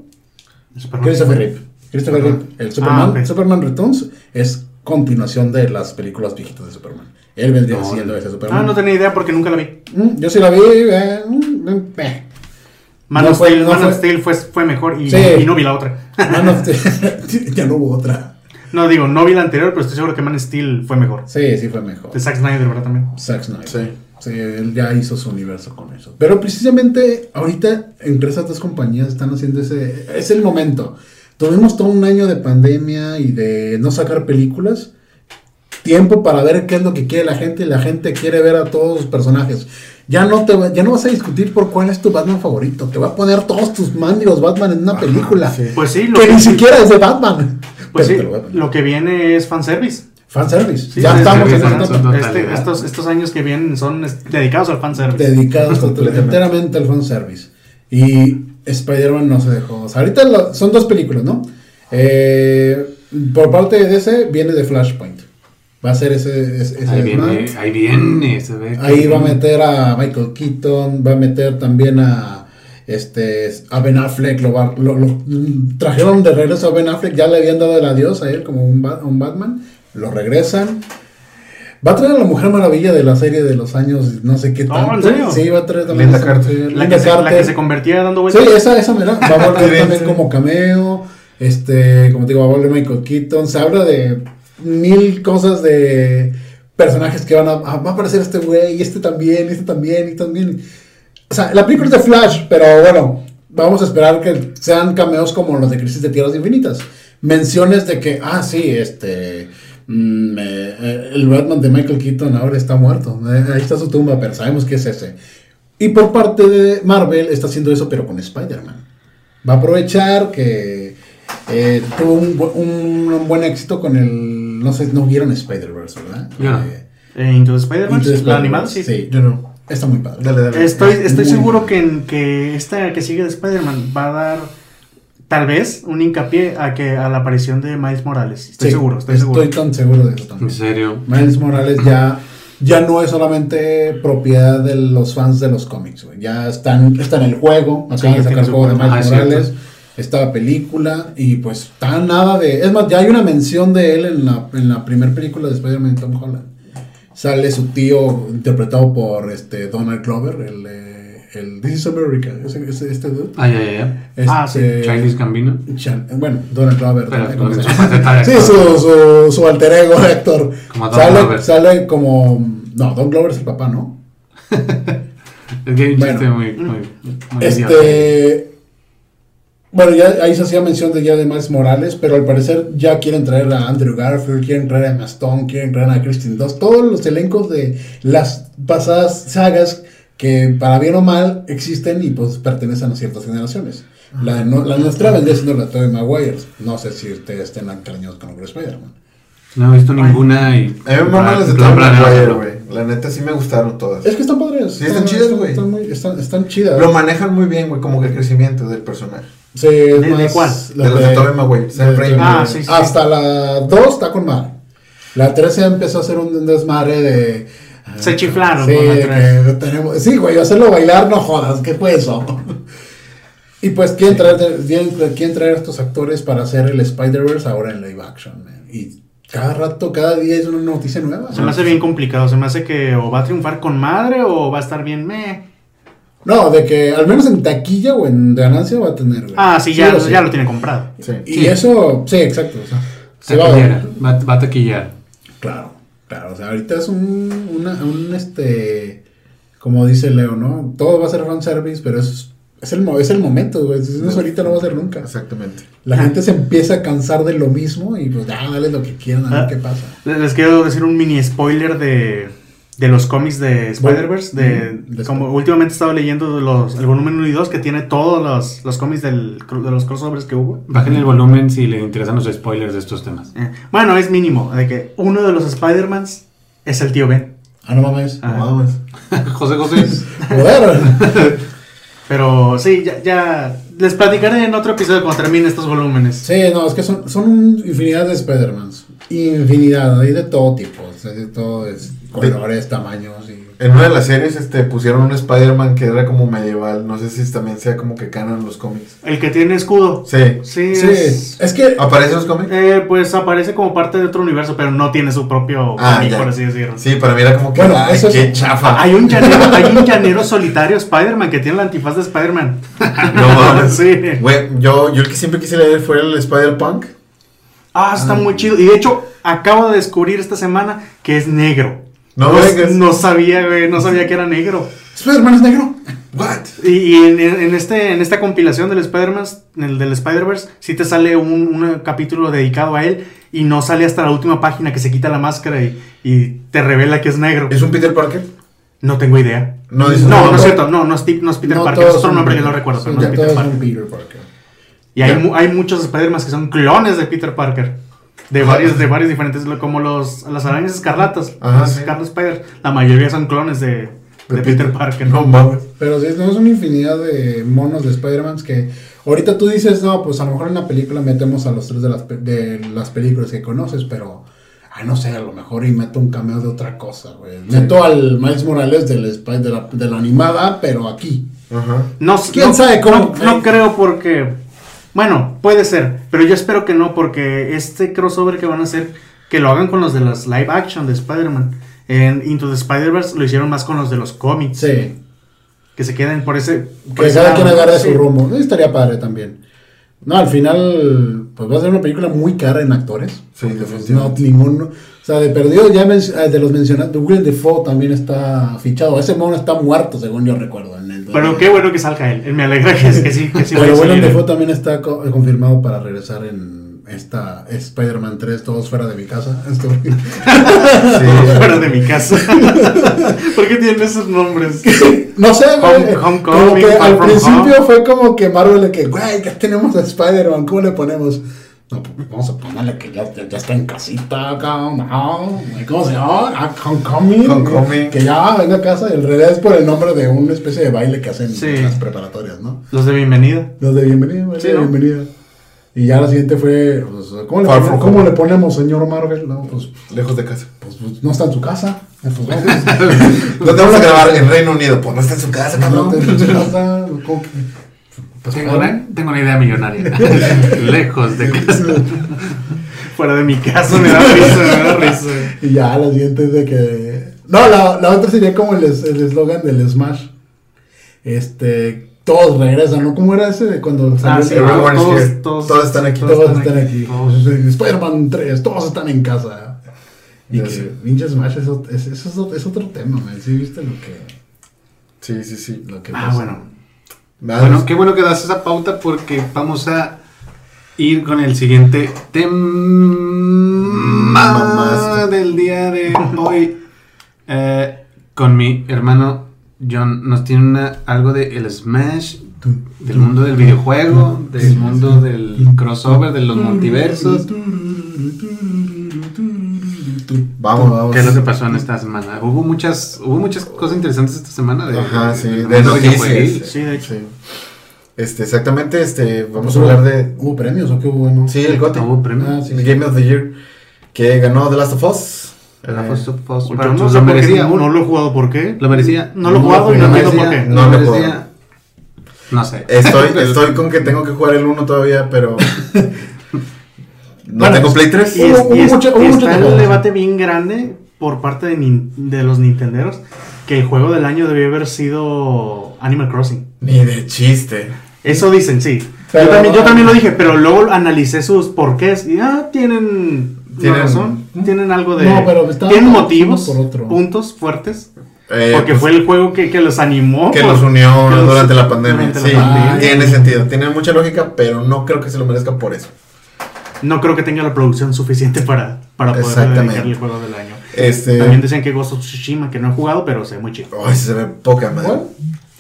[SPEAKER 2] Superman.
[SPEAKER 3] Christopher Reeve. Christopher. Reeve. El Superman,
[SPEAKER 2] Ah.
[SPEAKER 3] Superman Returns es continuación de las películas viejitas de Superman. Él vendría
[SPEAKER 1] No,
[SPEAKER 3] siendo ese Superman.
[SPEAKER 2] Ah, no tenía idea porque nunca la vi.
[SPEAKER 3] Mm, Yo sí la vi. eh, eh.
[SPEAKER 2] Man,
[SPEAKER 3] No
[SPEAKER 2] of,
[SPEAKER 3] fue-
[SPEAKER 2] Steel,
[SPEAKER 3] no
[SPEAKER 2] Man of
[SPEAKER 3] fue-
[SPEAKER 2] Steel fue, fue mejor y,
[SPEAKER 3] Sí.
[SPEAKER 2] y no vi la otra.
[SPEAKER 3] Man of Steel- ya no hubo otra.
[SPEAKER 2] No, digo, no vi la anterior, pero estoy seguro que Man of Steel fue mejor.
[SPEAKER 3] Sí, sí fue mejor.
[SPEAKER 2] De Zack Snyder, ¿verdad? También.
[SPEAKER 3] Zack Snyder.
[SPEAKER 4] Sí.
[SPEAKER 3] Sí, él ya hizo su universo con eso. Pero precisamente ahorita entre esas dos compañías están haciendo ese... Es el momento. Tuvimos todo un año de pandemia y de no sacar películas. Tiempo para ver qué es lo que quiere la gente y la gente quiere ver a todos sus personajes. Ya no, te, va- ya no vas a discutir por cuál es tu Batman favorito. Te va a poner todos tus mandios Batman en una película.
[SPEAKER 4] sí.
[SPEAKER 2] Pues sí, lo
[SPEAKER 3] Que
[SPEAKER 2] que,
[SPEAKER 3] ni siquiera es de Batman.
[SPEAKER 2] pues sí,
[SPEAKER 3] lo
[SPEAKER 2] que viene es fanservice.
[SPEAKER 3] Fanservice.
[SPEAKER 2] Sí,
[SPEAKER 3] ya estamos en.
[SPEAKER 1] Totalidad.
[SPEAKER 2] Este- estos, estos años que vienen son dedicados al fanservice.
[SPEAKER 3] dedicados enteramente al fanservice. Y Spider-Man no se dejó. O sea, ahorita lo- son dos películas, ¿no? Eh, por parte de DC viene de Flashpoint. Va a ser ese, ese, ese
[SPEAKER 1] Ahí viene, ahí viene, se ve.
[SPEAKER 3] Ahí va a meter a Michael Keaton, va a meter también a este a Ben Affleck, lo, va- lo- lo- trajeron de regreso a Ben Affleck, ya le habían dado el adiós a él como un, Ba- un Batman, lo regresan. Va a traer a la Mujer Maravilla de la serie de los años, no sé qué
[SPEAKER 2] Oh,
[SPEAKER 3] tanto.
[SPEAKER 2] ¿en serio?
[SPEAKER 3] Sí, va a traer también
[SPEAKER 4] Linda Carter.
[SPEAKER 2] La que, se, la que se convertía dando
[SPEAKER 3] Sí,
[SPEAKER 2] vueltas.
[SPEAKER 3] esa, esa mera. Va a volver
[SPEAKER 4] Sí,
[SPEAKER 3] también
[SPEAKER 4] sí.
[SPEAKER 3] como cameo. Este, como te digo, va a volver Michael Keaton. Se habla de mil cosas de personajes que van a, a- va a aparecer este güey, y este también, y este también, y también. O sea, la película es de Flash, pero bueno, vamos a esperar que sean cameos como los de Crisis de Tierras Infinitas. Menciones de que, ah, sí, este. mm, eh, eh, el Batman de Michael Keaton ahora está muerto. Eh, ahí está su tumba, pero sabemos que es ese. Y por parte de Marvel está haciendo eso, pero con Spider-Man. Va a aprovechar que tuvo un buen éxito con el. No sé, no vieron Spider-Verse, ¿verdad?
[SPEAKER 1] No.
[SPEAKER 3] Eh,
[SPEAKER 2] Eh, Into the
[SPEAKER 3] Into the
[SPEAKER 2] la
[SPEAKER 3] Spider-Verse,
[SPEAKER 2] animada, sí.
[SPEAKER 3] Sí,
[SPEAKER 4] Yo no.
[SPEAKER 3] está muy padre.
[SPEAKER 4] Dale, dale.
[SPEAKER 2] Estoy, estoy seguro que, en, que esta que sigue de Spider-Man va a dar tal vez un hincapié a que a la aparición de Miles Morales. Estoy
[SPEAKER 3] Sí,
[SPEAKER 2] seguro, estoy seguro.
[SPEAKER 3] tan seguro de eso
[SPEAKER 1] En
[SPEAKER 3] también.
[SPEAKER 1] serio.
[SPEAKER 3] Miles Morales ya, ya no es solamente propiedad de los fans de los cómics, güey. Ya están, está en el juego,
[SPEAKER 2] Sí,
[SPEAKER 3] acaban de sacar el juego de. Miles
[SPEAKER 1] Ah, es
[SPEAKER 3] Morales,
[SPEAKER 1] cierto.
[SPEAKER 3] Está la película, y pues está nada de... Es más, ya hay una mención de él en la, en la primera película de Spider-Man Tom Holland. Sale su tío interpretado por este Donald Glover, el, eh, el This is America, ese, ese- este dude.
[SPEAKER 1] Ay, ay, ay.
[SPEAKER 3] Este,
[SPEAKER 2] Ah, sí,
[SPEAKER 1] Childish Gambino.
[SPEAKER 3] Chan- bueno, Donald Glover.
[SPEAKER 1] Pero
[SPEAKER 3] Sí, su, su, su alter ego de actor.
[SPEAKER 1] Como
[SPEAKER 3] sale, sale como. No, Don Glover es el papá, ¿no?
[SPEAKER 1] Es que hay un
[SPEAKER 3] Bueno.
[SPEAKER 1] chiste muy, muy, muy idiota.
[SPEAKER 3] Bueno, ya ahí se hacía mención de ya de Miles Morales, pero al parecer ya quieren traer a Andrew Garfield, quieren traer a Emma Stone, quieren traer a Kristen Dunst, todos los elencos de las pasadas sagas que para bien o mal existen y pues pertenecen a ciertas generaciones. La, no- la nuestra vendría siendo la de Tobey Maguire. No sé si ustedes estén cariñosos con el Spider-Man.
[SPEAKER 1] No he visto ninguna y.
[SPEAKER 4] A mí me las de Tobey Maguire, güey. La neta sí me gustaron todas.
[SPEAKER 3] Es que están padres.
[SPEAKER 4] Sí, están chidas, güey.
[SPEAKER 3] Están, están, están chidas.
[SPEAKER 4] Lo manejan muy bien, güey, como que el crecimiento del personaje.
[SPEAKER 3] Sí,
[SPEAKER 2] ¿De- de cuál?
[SPEAKER 3] la
[SPEAKER 4] De los de Tobey Maguire.
[SPEAKER 2] Ah, sí, sí.
[SPEAKER 3] Hasta la 2 está con madre. La 3 ya empezó a hacer un desmadre de.
[SPEAKER 2] Se chiflaron
[SPEAKER 3] Sí,
[SPEAKER 2] con la
[SPEAKER 3] tenemos, sí, güey, hacerlo bailar, no jodas, ¿qué fue eso? y pues quieren traer, quieren traer a estos actores para hacer el Spider-Verse ahora en live action, man. Y cada rato, cada día es una noticia nueva.
[SPEAKER 2] Se me hace bien complicado. Se me hace que o va a triunfar con madre o va a estar bien meh.
[SPEAKER 3] No, de que al menos en taquilla o en ganancia va a tener, güey.
[SPEAKER 2] Ah, sí, ya,
[SPEAKER 3] sí.
[SPEAKER 2] ya lo tiene comprado.
[SPEAKER 4] Sí.
[SPEAKER 3] Y
[SPEAKER 1] Sí.
[SPEAKER 3] eso, sí, exacto. O sea, se va a.
[SPEAKER 1] Va, va a taquillar.
[SPEAKER 3] Claro, claro. O sea, ahorita es un, una, un este, como dice Leo, ¿no? Todo va a ser fan service, pero es, es, el, mo- es el momento, güey. Si no es ahorita, no va a ser nunca.
[SPEAKER 4] Exactamente.
[SPEAKER 3] La gente se empieza a cansar de lo mismo y pues ya, dale lo que quieran, a ver
[SPEAKER 2] Ah.
[SPEAKER 3] qué pasa.
[SPEAKER 2] Les quiero decir un mini spoiler de, de los cómics de Spider-Verse. De,
[SPEAKER 3] de
[SPEAKER 2] como últimamente he estado leyendo los, el volumen 1 y 2 que tiene todos los, los cómics del, de los crossovers que hubo.
[SPEAKER 1] Bajen el volumen si les interesan los spoilers de estos temas.
[SPEAKER 2] Eh, bueno, es mínimo. De que uno de los Spider-Mans es el tío Ben.
[SPEAKER 3] Ah, no mames.
[SPEAKER 2] Ah.
[SPEAKER 4] No mames.
[SPEAKER 1] José José.
[SPEAKER 3] Joder.
[SPEAKER 2] Pero sí, ya, ya les platicaré en otro episodio cuando termine estos volúmenes.
[SPEAKER 3] Sí, no, es que son, son infinidad de Spider-Mans. Infinidad, hay de todo tipo. o sea, de todo, es, colores, tamaños y...
[SPEAKER 4] En una de las series este, pusieron un Spider-Man que era como medieval. No sé si también sea como que canon los cómics.
[SPEAKER 2] El que tiene escudo.
[SPEAKER 4] Sí.
[SPEAKER 2] Sí,
[SPEAKER 3] Sí,
[SPEAKER 2] es-
[SPEAKER 3] es que...
[SPEAKER 4] ¿Aparece en los cómics?
[SPEAKER 2] eh, pues aparece como parte de otro universo, pero no tiene su propio
[SPEAKER 4] Ah,
[SPEAKER 2] cómic,
[SPEAKER 4] ya.
[SPEAKER 2] por así decirlo.
[SPEAKER 4] Sí, para mí era como que.
[SPEAKER 3] Bueno,
[SPEAKER 4] ay,
[SPEAKER 3] eso es-
[SPEAKER 4] qué chafa.
[SPEAKER 2] Hay un llanero, hay un llanero solitario Spider-Man que tiene la antifaz de Spider-Man.
[SPEAKER 4] No mames.
[SPEAKER 2] Sí.
[SPEAKER 4] Güey, yo, yo el que siempre quise leer fue el Spider-Punk.
[SPEAKER 2] Ah, está muy chido. Y de hecho, acabo de descubrir esta semana que es negro.
[SPEAKER 4] No
[SPEAKER 2] no, sabía, güey, no sabía que era negro.
[SPEAKER 3] Spider-Man es negro.
[SPEAKER 4] What?
[SPEAKER 2] Y, y en, en este, en esta compilación del Spider-Man, en el del Spider-Verse, sí te sale un, un capítulo dedicado a él y no sale hasta la última página que se quita la máscara y, y te revela que es negro.
[SPEAKER 4] ¿Es un Peter Parker?
[SPEAKER 2] No tengo idea.
[SPEAKER 4] No, dice
[SPEAKER 2] No, no,
[SPEAKER 4] no,
[SPEAKER 2] es cierto, no, no es, no es Peter
[SPEAKER 3] No
[SPEAKER 2] Parker, es otro nombre que no recuerdo, pero
[SPEAKER 3] Sí,
[SPEAKER 2] no es Peter Parker.
[SPEAKER 3] son Peter Parker.
[SPEAKER 2] Y hay, hay muchos Spider-Man que son clones de Peter Parker. De varios, de varios diferentes, como los, las arañas escarlatas,
[SPEAKER 4] Ajá,
[SPEAKER 2] los
[SPEAKER 4] sí.
[SPEAKER 2] Scarlet Spider. La mayoría son clones de, de
[SPEAKER 4] De
[SPEAKER 2] Peter. Parker.
[SPEAKER 4] No mames.
[SPEAKER 3] Pero sí, tenemos una infinidad de monos de Spider-Man que ahorita tú dices, no, pues a lo mejor en la película metemos a los tres de las, pe- de las películas que conoces, pero ay, no sé, a lo mejor y meto un cameo de otra cosa, güey. Meto al Miles Morales del Spy- de, la, de la animada, pero aquí.
[SPEAKER 4] Ajá.
[SPEAKER 2] No,
[SPEAKER 3] ¿Quién
[SPEAKER 2] no-
[SPEAKER 3] sabe cómo?
[SPEAKER 2] No, no creo porque. Bueno, puede ser. Pero yo espero que no, porque este crossover que van a hacer, que lo hagan con los de las live action de Spider-Man. En Into the Spider-Verse lo hicieron más con los de los cómics.
[SPEAKER 3] Sí.
[SPEAKER 2] Que se queden por ese. por
[SPEAKER 3] Que cada quien agarre
[SPEAKER 2] Sí.
[SPEAKER 3] su rumbo. Eh, Estaría padre también. No, al final, pues va a ser una película muy cara en actores.
[SPEAKER 4] Sí,
[SPEAKER 3] pues,
[SPEAKER 4] definitivamente.
[SPEAKER 3] No, ninguno. O sea, de perdido, ya eh, de los mencionados, William Defoe también está fichado. Ese mono está muerto, según yo recuerdo. El
[SPEAKER 2] Pero qué bueno que salga él. Me alegra que, que sí, que sí
[SPEAKER 3] Pero
[SPEAKER 2] salir.
[SPEAKER 3] Defoe también está co- confirmado para regresar en esta Spider-Man 3, todos fuera de mi casa. Esto-
[SPEAKER 2] Fuera de mi casa. ¿Por qué tienen esos nombres?
[SPEAKER 3] No sé, güey.
[SPEAKER 2] Home- Homecoming,
[SPEAKER 3] como que
[SPEAKER 2] Far
[SPEAKER 3] al principio
[SPEAKER 2] Home.
[SPEAKER 3] fue como que Marvel de que, güey, ya tenemos a Spider-Man, ¿cómo le ponemos? No, pues vamos a ponerle que ya, ya, ya está en casita, cabrón. No, ¿Cómo se llama? Ah, Homecoming.
[SPEAKER 4] Homecoming.
[SPEAKER 3] Que ya venga a casa y en realidad es por el nombre de una especie de baile que hacen
[SPEAKER 2] Sí.
[SPEAKER 3] en las preparatorias, ¿no?
[SPEAKER 2] Los de bienvenida.
[SPEAKER 3] Los de bienvenida, baile
[SPEAKER 2] Sí,
[SPEAKER 3] de
[SPEAKER 2] ¿no?
[SPEAKER 3] bienvenida. Y ya la siguiente fue, pues, ¿cómo, le ponemos,
[SPEAKER 4] From
[SPEAKER 3] cómo
[SPEAKER 4] Home.
[SPEAKER 3] le ponemos, señor Marvel? No, pues,
[SPEAKER 4] Lejos de casa.
[SPEAKER 3] pues, pues, no está en su casa. Pues, vamos.
[SPEAKER 4] ¿Dónde vamos a grabar? En Reino Unido. Pues no está en su casa,
[SPEAKER 3] No
[SPEAKER 4] cabrón.
[SPEAKER 3] está en su casa. Pues,
[SPEAKER 1] Tengo una, tengo una idea millonaria. Lejos de casa.
[SPEAKER 2] Fuera de mi casa me da risa, me da risa.
[SPEAKER 3] Y ya la siguiente es de que. No, la, la otra sería como el es- el eslogan del Smash. Este. Todos regresan, ¿no? ¿Cómo era ese de cuando
[SPEAKER 2] Ah, sí,
[SPEAKER 3] el-
[SPEAKER 2] todos- todos-
[SPEAKER 4] Todos están aquí.
[SPEAKER 3] Todos están aquí.
[SPEAKER 2] Todos.
[SPEAKER 3] Spider-Man 3, todos están en casa. Y
[SPEAKER 4] Ya
[SPEAKER 3] que pinche Smash es, es, es, es ot- es otro tema, man. ¿Sí viste lo que,
[SPEAKER 4] Sí, sí, sí.
[SPEAKER 3] lo que
[SPEAKER 2] Ah,
[SPEAKER 3] pasa?
[SPEAKER 2] bueno.
[SPEAKER 1] Bueno, qué bueno que das esa pauta porque vamos a ir con el siguiente tema del día de hoy. Eh, con mi hermano John nos tiene una, algo de el Smash, del mundo del videojuego, del mundo del crossover, de los multiversos.
[SPEAKER 4] Vamos, vamos.
[SPEAKER 1] ¿Qué es lo que pasó en esta semana? Hubo muchas, hubo muchas cosas interesantes esta semana. De,
[SPEAKER 4] Ajá, sí, de noticias.
[SPEAKER 2] Sí, de hecho.
[SPEAKER 4] Sí. Este, exactamente, este, vamos a
[SPEAKER 3] ¿Hubo-
[SPEAKER 4] hablar de.
[SPEAKER 3] ¿Hubo premios o qué hubo? Bueno?
[SPEAKER 4] Sí, el GOTY.
[SPEAKER 1] Hubo premio.
[SPEAKER 3] Ah, sí,
[SPEAKER 4] el
[SPEAKER 3] sí.
[SPEAKER 4] Game of the Year. Que ganó The Last of Us. Eh,
[SPEAKER 1] Last of Us, pero
[SPEAKER 2] no
[SPEAKER 1] lo merecía.
[SPEAKER 2] no, lo he jugado, ¿por qué?
[SPEAKER 1] Lo merecía.
[SPEAKER 2] No lo he jugado y
[SPEAKER 3] no
[SPEAKER 2] entiendo
[SPEAKER 1] merecía,
[SPEAKER 2] por qué.
[SPEAKER 4] No
[SPEAKER 1] lo merecía. No sé.
[SPEAKER 4] Estoy, estoy con que tengo que jugar el 1 todavía, pero. No
[SPEAKER 2] Bueno,
[SPEAKER 4] tengo Play 3.
[SPEAKER 2] Y, es- es-
[SPEAKER 3] mucha
[SPEAKER 2] está el debate bien grande por parte de, de los nintenderos que el juego del año debió haber sido Animal Crossing.
[SPEAKER 4] Ni de chiste.
[SPEAKER 2] Eso dicen, sí.
[SPEAKER 3] Pero-
[SPEAKER 2] yo, también, yo también lo dije, pero luego analicé sus porqués y ah, tienen,
[SPEAKER 4] Tienen-
[SPEAKER 2] razón. Tienen algo de.
[SPEAKER 3] No, pero estaba
[SPEAKER 2] tienen motivos,
[SPEAKER 3] por otro.
[SPEAKER 2] puntos fuertes.
[SPEAKER 4] Eh,
[SPEAKER 2] porque
[SPEAKER 4] pues,
[SPEAKER 2] fue el juego que, que los animó.
[SPEAKER 4] que los unió
[SPEAKER 2] que los-
[SPEAKER 4] durante la pandemia.
[SPEAKER 2] durante la
[SPEAKER 4] sí, tiene sentido. Tiene mucha lógica, pero no creo que se lo merezca por eso.
[SPEAKER 2] No creo que tenga la producción suficiente para, para poder dedicarle el juego del año.
[SPEAKER 4] Este.
[SPEAKER 2] También decían que Ghost of Tsushima, que no he jugado, pero se ve muy chido.
[SPEAKER 4] Ay, se ve poca madre.
[SPEAKER 3] ¿Cuál?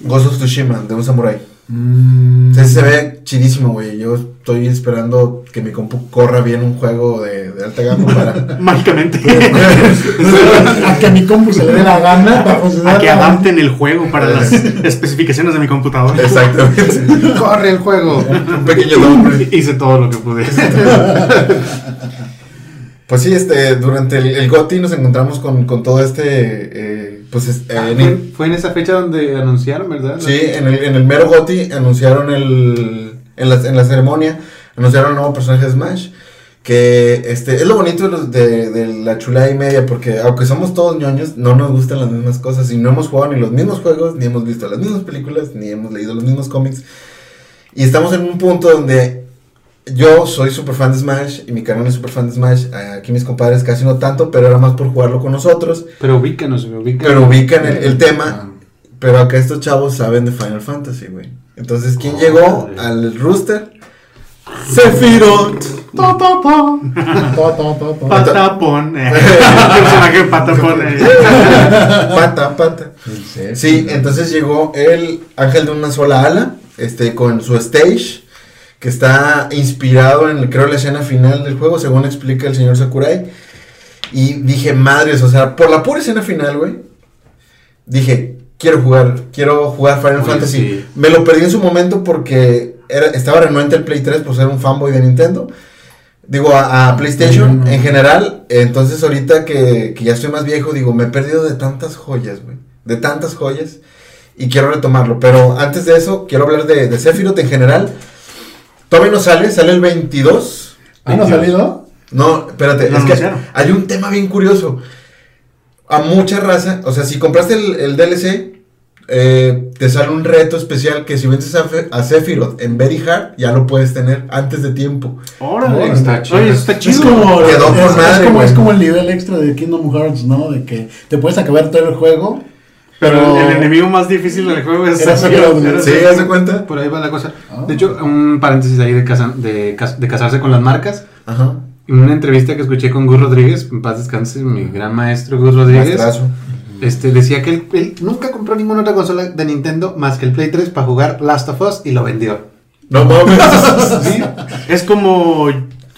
[SPEAKER 4] Ghost of Tsushima, de un samurai.
[SPEAKER 3] Mm,
[SPEAKER 4] se ve chidísimo, güey. Yo estoy esperando que mi compu corra bien un juego de, de alta gama para.
[SPEAKER 2] Mágicamente.
[SPEAKER 3] a que a mi compu se le dé la gana para funcionar.
[SPEAKER 2] a que adapten el juego para las especificaciones de mi computadora.
[SPEAKER 4] Exactamente.
[SPEAKER 1] Corre el juego.
[SPEAKER 4] un pequeño nombre.
[SPEAKER 1] Hice todo lo que pude.
[SPEAKER 4] Pues sí, este, durante el, el GOTY nos encontramos con, con todo este. eh, pues es- en el-
[SPEAKER 1] Fue en esa fecha donde anunciaron, ¿verdad?
[SPEAKER 4] Sí, en el, en el mero GOTY anunciaron el. En la, en la ceremonia, anunciaron el nuevo personaje de Smash. Que este, es lo bonito de, de, de la chulada y media, porque aunque somos todos ñoños, no nos gustan las mismas cosas. Y no hemos jugado ni los mismos juegos, ni hemos visto las mismas películas, ni hemos leído los mismos cómics. Y estamos en un punto donde yo soy súper fan de Smash y mi canal es súper fan de Smash. Aquí mis compadres casi no tanto, pero era más por jugarlo con nosotros.
[SPEAKER 1] Pero ubícanos, ubícanos.
[SPEAKER 4] Pero ubican el, el tema.
[SPEAKER 3] Ah.
[SPEAKER 4] Pero acá estos chavos saben de Final Fantasy, güey. Entonces, ¿quién llegó al rooster? Sephiroth.
[SPEAKER 2] Eh. El personaje Patapón. eh.
[SPEAKER 4] Pata, pata. Sí, entonces llegó el ángel de una sola ala, este, con su stage, que está inspirado en, creo, la escena final del juego, según explica el señor Sakurai. Y dije, madres, o sea, por la pura escena final, güey, dije, quiero jugar, quiero jugar Final
[SPEAKER 1] Uy,
[SPEAKER 4] Fantasy.
[SPEAKER 1] sí.
[SPEAKER 4] Me lo perdí en su momento porque era, estaba renuente el Play 3 por ser un fanboy de Nintendo. Digo, a, a PlayStation
[SPEAKER 3] No, no.
[SPEAKER 4] en general. Entonces, ahorita que, que ya estoy más viejo, digo, me he perdido de tantas joyas, güey. De tantas joyas. Y quiero retomarlo. Pero antes de eso, quiero hablar de, de Sephiroth en general. Todavía no sale, sale el 22.
[SPEAKER 3] ¿Ah, no ha
[SPEAKER 1] 22.
[SPEAKER 3] salido?
[SPEAKER 4] No, espérate, es que hay un tema bien curioso. A mucha raza, o sea, si compraste el, el DLC, eh, te sale un reto especial que si vences a, Fe- a Sephiroth en Very Hard, ya lo puedes tener antes de tiempo.
[SPEAKER 2] Órale.
[SPEAKER 1] Oh, está chido.
[SPEAKER 2] Oye, está
[SPEAKER 3] Es
[SPEAKER 2] chido.
[SPEAKER 3] como,
[SPEAKER 4] Quedó con
[SPEAKER 3] es, es
[SPEAKER 4] madre,
[SPEAKER 3] como,
[SPEAKER 4] güey.
[SPEAKER 3] es como el nivel extra de Kingdom Hearts, ¿no? De que te puedes acabar todo el juego,
[SPEAKER 2] Pero el, el enemigo más difícil del juego es
[SPEAKER 3] Era
[SPEAKER 4] ¿Sí?
[SPEAKER 2] Sephiroth.
[SPEAKER 4] ¿Haz de cuenta?
[SPEAKER 1] Por ahí va la cosa.
[SPEAKER 3] Ah.
[SPEAKER 1] De hecho, un paréntesis ahí de, casa- de, cas- de casarse con las marcas.
[SPEAKER 4] Ajá.
[SPEAKER 1] En una entrevista que escuché con Gus Rodríguez, en paz descanse, mi gran maestro Gus Rodríguez,
[SPEAKER 4] Maestrazo.
[SPEAKER 1] este, decía que él, él nunca compró ninguna otra consola de Nintendo más que el Play 3 para jugar Last of Us y lo vendió.
[SPEAKER 4] No mames.
[SPEAKER 1] ¿Sí?
[SPEAKER 2] Es como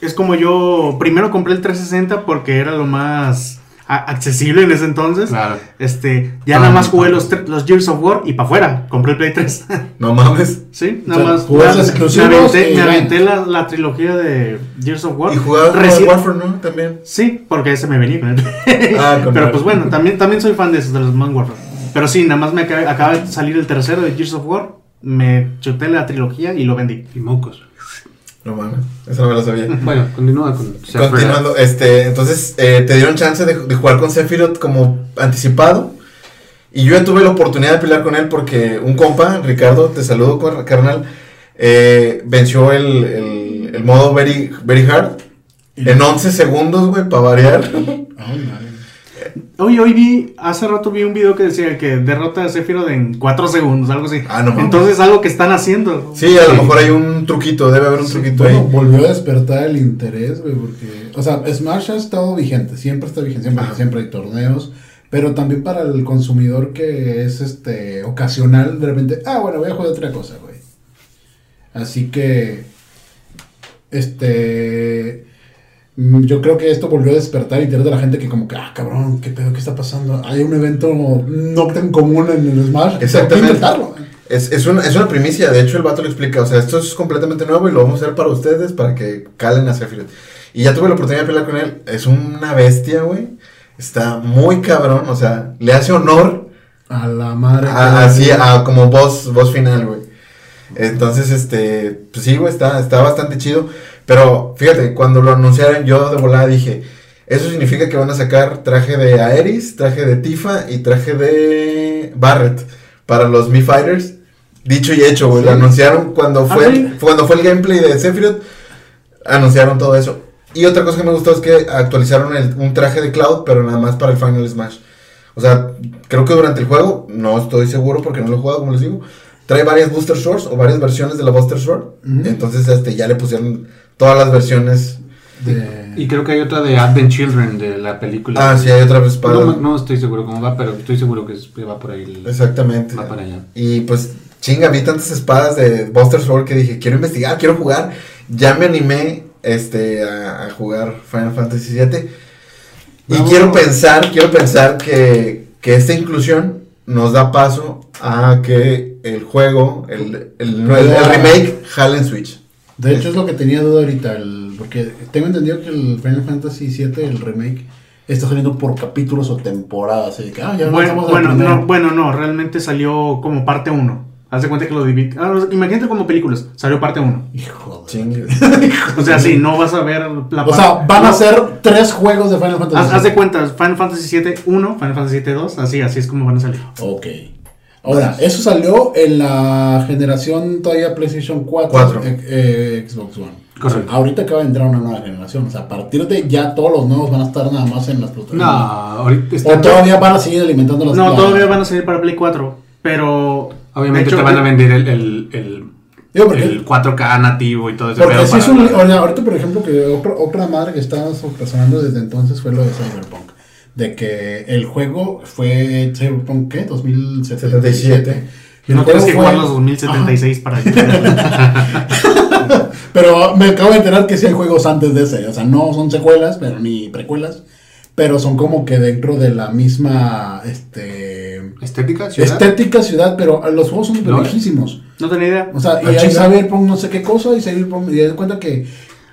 [SPEAKER 2] es como yo primero compré el 360 porque era lo más accesible en ese entonces.
[SPEAKER 1] Claro.
[SPEAKER 2] Este, ya
[SPEAKER 1] Ah,
[SPEAKER 2] nada más jugué los, los Gears of War y para afuera, compré el Play 3.
[SPEAKER 4] No mames.
[SPEAKER 2] sí,
[SPEAKER 3] O
[SPEAKER 2] nada
[SPEAKER 3] sea,
[SPEAKER 2] más.
[SPEAKER 3] los exclusivos
[SPEAKER 2] me aventé, me la, la trilogía de Gears of War.
[SPEAKER 4] Y jugabas
[SPEAKER 2] Recién-
[SPEAKER 4] Warfare, ¿no? También.
[SPEAKER 2] Sí, porque ese me venía con
[SPEAKER 4] Ah, con
[SPEAKER 2] Pero pues bueno, también, también soy fan de esos de los Modern Warfare. Pero sí, nada más me acaba, acaba de salir el tercero de Gears of War. Me chuté la trilogía y lo vendí.
[SPEAKER 1] Y mocos.
[SPEAKER 4] No mames. Eso no me lo sabía.
[SPEAKER 1] Bueno, continúa con Sephiroth.
[SPEAKER 4] Continuando, este, entonces eh, te dieron chance de, de jugar con Sephiroth como anticipado. Y yo ya tuve la oportunidad de pelear con él porque un compa, Ricardo, te saludo, carnal, eh, venció el, el- el modo very, very Hard en 11 segundos, güey, para variar.
[SPEAKER 3] Ay,
[SPEAKER 2] Oye, hoy vi, hace rato vi un video que decía que derrota a Sephiroth en 4 segundos, algo así.
[SPEAKER 4] Ah, no mames.
[SPEAKER 2] Entonces algo que están haciendo.
[SPEAKER 4] Sí, a lo mejor hay un truquito, debe haber un truquito
[SPEAKER 3] Bueno,
[SPEAKER 4] ahí.
[SPEAKER 3] volvió a despertar el interés, güey, porque, o sea, Smash ha estado vigente, siempre está vigente, siempre,
[SPEAKER 4] Ajá.
[SPEAKER 3] siempre hay torneos, pero también para el consumidor que es, este, ocasional, de repente, ah, bueno, voy a jugar otra cosa, güey. Así que, este, yo creo que esto volvió a despertar interés de la gente que como que, ah, cabrón, qué pedo, qué está pasando, hay un evento no tan común en el Smash,
[SPEAKER 4] Exactamente. Es, es, una, es una primicia, de hecho el vato lo explica, o sea, esto es completamente nuevo y lo vamos a hacer para ustedes, para que calen a Sephiroth. Y ya tuve la oportunidad de pelear con él, es una bestia, güey, está muy cabrón, o sea, le hace honor
[SPEAKER 3] A la madre.
[SPEAKER 4] a, así, a como voz, voz final, güey. Entonces, este, pues sí, güey, está, está bastante chido, pero fíjate, cuando lo anunciaron yo de volada dije, eso significa que van a sacar traje de Aeris, traje de Tifa y traje de Barret para los Mi Fighters. Dicho y hecho, güey. Lo anunciaron cuando
[SPEAKER 2] Ah,
[SPEAKER 4] fue,
[SPEAKER 2] sí.
[SPEAKER 4] cuando fue el gameplay de Sephiroth. Anunciaron todo eso. Y otra cosa que me gustó es que actualizaron el- un traje de Cloud, pero nada más para el Final Smash. O sea, creo que durante el juego, no estoy seguro porque no lo he jugado, como les digo, trae varias Booster Swords o varias versiones de la Booster Sword. Entonces, este, ya le pusieron todas las versiones.
[SPEAKER 3] de-
[SPEAKER 1] Y creo que hay otra de Advent Children de la película.
[SPEAKER 4] Ah, sí, hay otra vez para...
[SPEAKER 1] No, no estoy seguro cómo va, pero estoy seguro que va por ahí. el-
[SPEAKER 4] Exactamente.
[SPEAKER 1] Va para allá.
[SPEAKER 4] Y pues, chinga, vi tantas espadas de Buster Sword que dije, quiero investigar, quiero jugar. Ya me animé este, a, a jugar Final Fantasy VII. Y quiero pensar, quiero pensar que, que esta inclusión nos da paso a que el juego, el, el, el- el remake, jale en Switch.
[SPEAKER 3] De hecho, es lo que tenía duda ahorita. el- porque tengo entendido que el Final Fantasy VII, el remake, está saliendo por capítulos o temporadas. Así que, ah, ya
[SPEAKER 2] Bueno,
[SPEAKER 3] el
[SPEAKER 2] bueno, no, bueno, no, realmente salió como parte 1. Haz de cuenta que lo divide. Ah, imagínate como películas, salió parte 1.
[SPEAKER 3] Hijo de-
[SPEAKER 4] Chingue.
[SPEAKER 2] O sea, sí, no vas a ver la
[SPEAKER 3] O sea, van
[SPEAKER 2] no,
[SPEAKER 3] a ser tres juegos de Final Fantasy
[SPEAKER 2] Haz, haz de cuenta, Final Fantasy 7 1, Final Fantasy 7 2, así, así es como van a salir.
[SPEAKER 3] Ok. Ahora, eso salió en la generación todavía PlayStation 4,
[SPEAKER 4] Cuatro.
[SPEAKER 3] eh, eh, Xbox One.
[SPEAKER 1] Correcto.
[SPEAKER 3] Ahorita acaba de entrar una nueva generación. O sea, a partir de ya todos los nuevos van a estar nada más en las plataformas.
[SPEAKER 1] No, ahorita
[SPEAKER 3] O
[SPEAKER 1] está.
[SPEAKER 3] todavía van a seguir alimentando las
[SPEAKER 2] No, todavía van a salir para Play 4, pero...
[SPEAKER 1] Obviamente
[SPEAKER 2] hecho,
[SPEAKER 1] te van a vender el, el, el,
[SPEAKER 3] Digo, porque-
[SPEAKER 1] el 4K nativo y todo eso.
[SPEAKER 3] Porque si es un. Ahorita, por ejemplo, que otra, otra madre que estaba sonando desde entonces fue lo de Cyberpunk. De que el juego fue Cyberpunk, ¿qué? 2077. Y
[SPEAKER 2] No tienes que
[SPEAKER 3] juego
[SPEAKER 2] jugar
[SPEAKER 3] fue-
[SPEAKER 2] los 2076 para entenderlo.
[SPEAKER 3] Ajá. Pero me acabo de enterar que sí hay juegos antes de ese. O sea, no son secuelas, pero ni precuelas. Pero son como que dentro de la misma este,
[SPEAKER 1] Estética, ciudad.
[SPEAKER 3] estética ciudad. Pero los juegos son
[SPEAKER 1] No.
[SPEAKER 3] viejísimos.
[SPEAKER 2] No tenía idea.
[SPEAKER 3] O sea, y hay. Cyberpunk no sé qué cosa, y Cyberpunk, y das cuenta que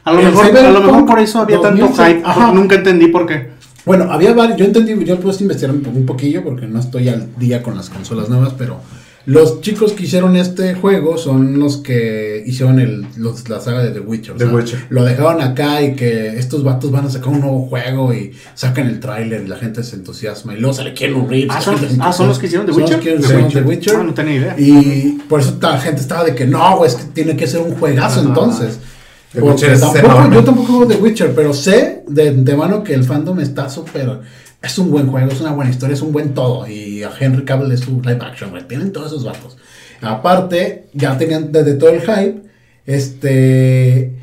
[SPEAKER 2] A lo mejor, a lo mejor por eso había tanto
[SPEAKER 3] 2006,
[SPEAKER 2] hype.
[SPEAKER 3] ajá.
[SPEAKER 2] Nunca entendí por qué.
[SPEAKER 3] Bueno, había varios, yo entendí, yo puse investigar un, po- un poquillo porque no estoy al día con las consolas nuevas, pero los chicos que hicieron este juego son los que hicieron el, los- la saga de The Witcher. o
[SPEAKER 4] The
[SPEAKER 3] sea,
[SPEAKER 4] Witcher.
[SPEAKER 3] Lo dejaron acá y que estos vatos van a sacar un nuevo juego y sacan el tráiler y la gente se entusiasma y luego sale Keanu Reeves.
[SPEAKER 2] Ah, son- ah, ¿son los que hicieron The
[SPEAKER 3] Son los
[SPEAKER 2] Witcher?
[SPEAKER 3] que
[SPEAKER 1] The
[SPEAKER 3] hicieron
[SPEAKER 1] Witcher.
[SPEAKER 3] The Witcher.
[SPEAKER 2] Ah, no tenía idea.
[SPEAKER 3] Y por eso la gente estaba de que no, güey, es que tiene que ser un juegazo
[SPEAKER 1] Ajá.
[SPEAKER 3] entonces.
[SPEAKER 4] The
[SPEAKER 3] Porque
[SPEAKER 4] Witcher es
[SPEAKER 3] tampoco,
[SPEAKER 4] enorme.
[SPEAKER 3] yo tampoco juego The Witcher, pero sé de antemano que el fandom está súper. Es un buen juego, es una buena historia, es un buen todo. Y a Henry Cavill es su live action, güey. Tienen todos esos vatos. Aparte, ya tenían desde todo el hype. Este.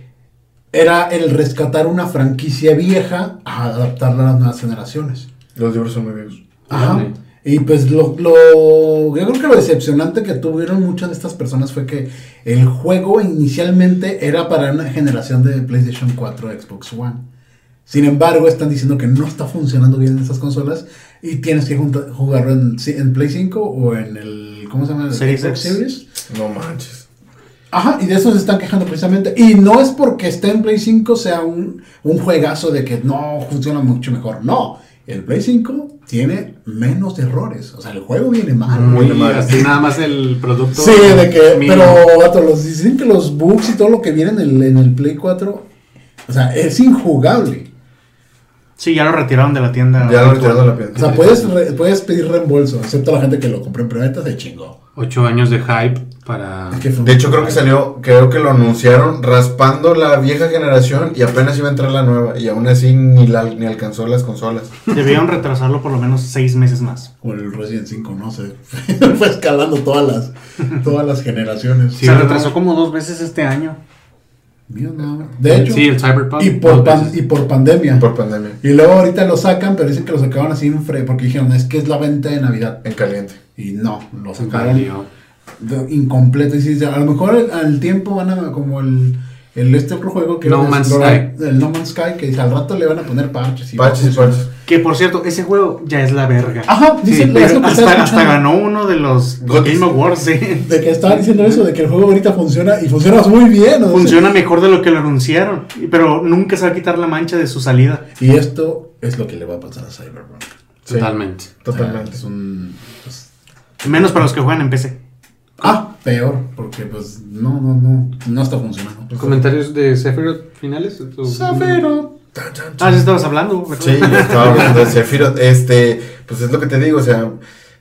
[SPEAKER 3] Era el rescatar una franquicia vieja a adaptarla a las nuevas generaciones.
[SPEAKER 4] Los libros son muy viejos.
[SPEAKER 3] Ajá. Y pues lo, lo- yo creo que lo decepcionante que tuvieron muchas de estas personas fue que el juego inicialmente era para una generación de PlayStation 4, Xbox One. Sin embargo, están diciendo que no está funcionando bien en estas consolas y tienes que junta- jugarlo en, en Play 5 o en el ¿cómo se llama? El
[SPEAKER 2] Series
[SPEAKER 3] Xbox. Series.
[SPEAKER 4] No manches.
[SPEAKER 3] Ajá, y de eso se están quejando precisamente. Y no es porque esté en Play 5 sea un, un juegazo de que no funciona mucho mejor. No, el Play 5 tiene menos errores. O sea, el juego viene mal.
[SPEAKER 1] Muy
[SPEAKER 4] mal.
[SPEAKER 1] así nada más el producto.
[SPEAKER 3] Sí, de que,
[SPEAKER 1] mínimo.
[SPEAKER 3] pero vato, los, dicen que los bugs y todo lo que viene en el, en el Play 4, o sea, es injugable.
[SPEAKER 2] Sí, ya lo retiraron de la tienda.
[SPEAKER 4] Ya lo retiraron de la
[SPEAKER 3] O
[SPEAKER 4] piedra.
[SPEAKER 3] sea, puedes, re- puedes pedir reembolso, excepto la gente que lo compró en preventa, se chingó.
[SPEAKER 1] Ocho años de hype para.
[SPEAKER 3] Es que fue-
[SPEAKER 4] De hecho, creo que salió, creo que lo anunciaron raspando la vieja generación y apenas iba a entrar la nueva. Y aún así ni, la, ni alcanzó las consolas.
[SPEAKER 2] Debieron retrasarlo por lo menos seis meses más.
[SPEAKER 3] O el Resident 5, no sé. fue escalando todas las, todas las generaciones.
[SPEAKER 1] Sí,
[SPEAKER 2] Se
[SPEAKER 1] ¿verdad?
[SPEAKER 2] retrasó como dos veces este año.
[SPEAKER 3] Mío, no. De hecho,
[SPEAKER 1] Sí, el Cyberpunk.
[SPEAKER 3] y, por
[SPEAKER 1] dos
[SPEAKER 3] pan-
[SPEAKER 1] veces.
[SPEAKER 3] y por pandemia.
[SPEAKER 4] Por pandemia.
[SPEAKER 3] Y luego ahorita lo sacan, pero dicen que lo sacaban así en fre porque dijeron, es que es la venta de Navidad.
[SPEAKER 4] En caliente.
[SPEAKER 3] Y no, lo sacaron incompleto. Y a lo mejor al, al tiempo van a, como el, el este otro juego que
[SPEAKER 1] No Man's
[SPEAKER 3] explorar- El No Man's Sky, que dice, al rato le van a poner parches. Y
[SPEAKER 4] Parches y parches.
[SPEAKER 2] Que por cierto, ese juego ya es la verga.
[SPEAKER 3] Ajá, dice,
[SPEAKER 1] Sí,
[SPEAKER 3] es
[SPEAKER 2] hasta, ganó uno de los. Game Awards. sí.
[SPEAKER 3] De que estaban diciendo eso, de que el juego ahorita funciona y funciona muy bien. o sea,
[SPEAKER 2] Funciona mejor de lo que lo anunciaron. Pero nunca se va a quitar la mancha de su salida.
[SPEAKER 3] Y esto es lo que le va a pasar a Cyberpunk.
[SPEAKER 4] Sí,
[SPEAKER 1] Totalmente.
[SPEAKER 4] Totalmente.
[SPEAKER 3] O sea, es un, pues,
[SPEAKER 2] Menos para los que juegan en PC.
[SPEAKER 3] ah, peor, porque pues no, no, no, no está funcionando.
[SPEAKER 1] ¿Comentarios de Sephiroth finales? ¿O-
[SPEAKER 3] Sephiroth.
[SPEAKER 2] Ah, sí estabas hablando. ¿verdad?
[SPEAKER 4] Sí, estaba hablando de Sephiroth. Este, pues es lo que te digo, o sea,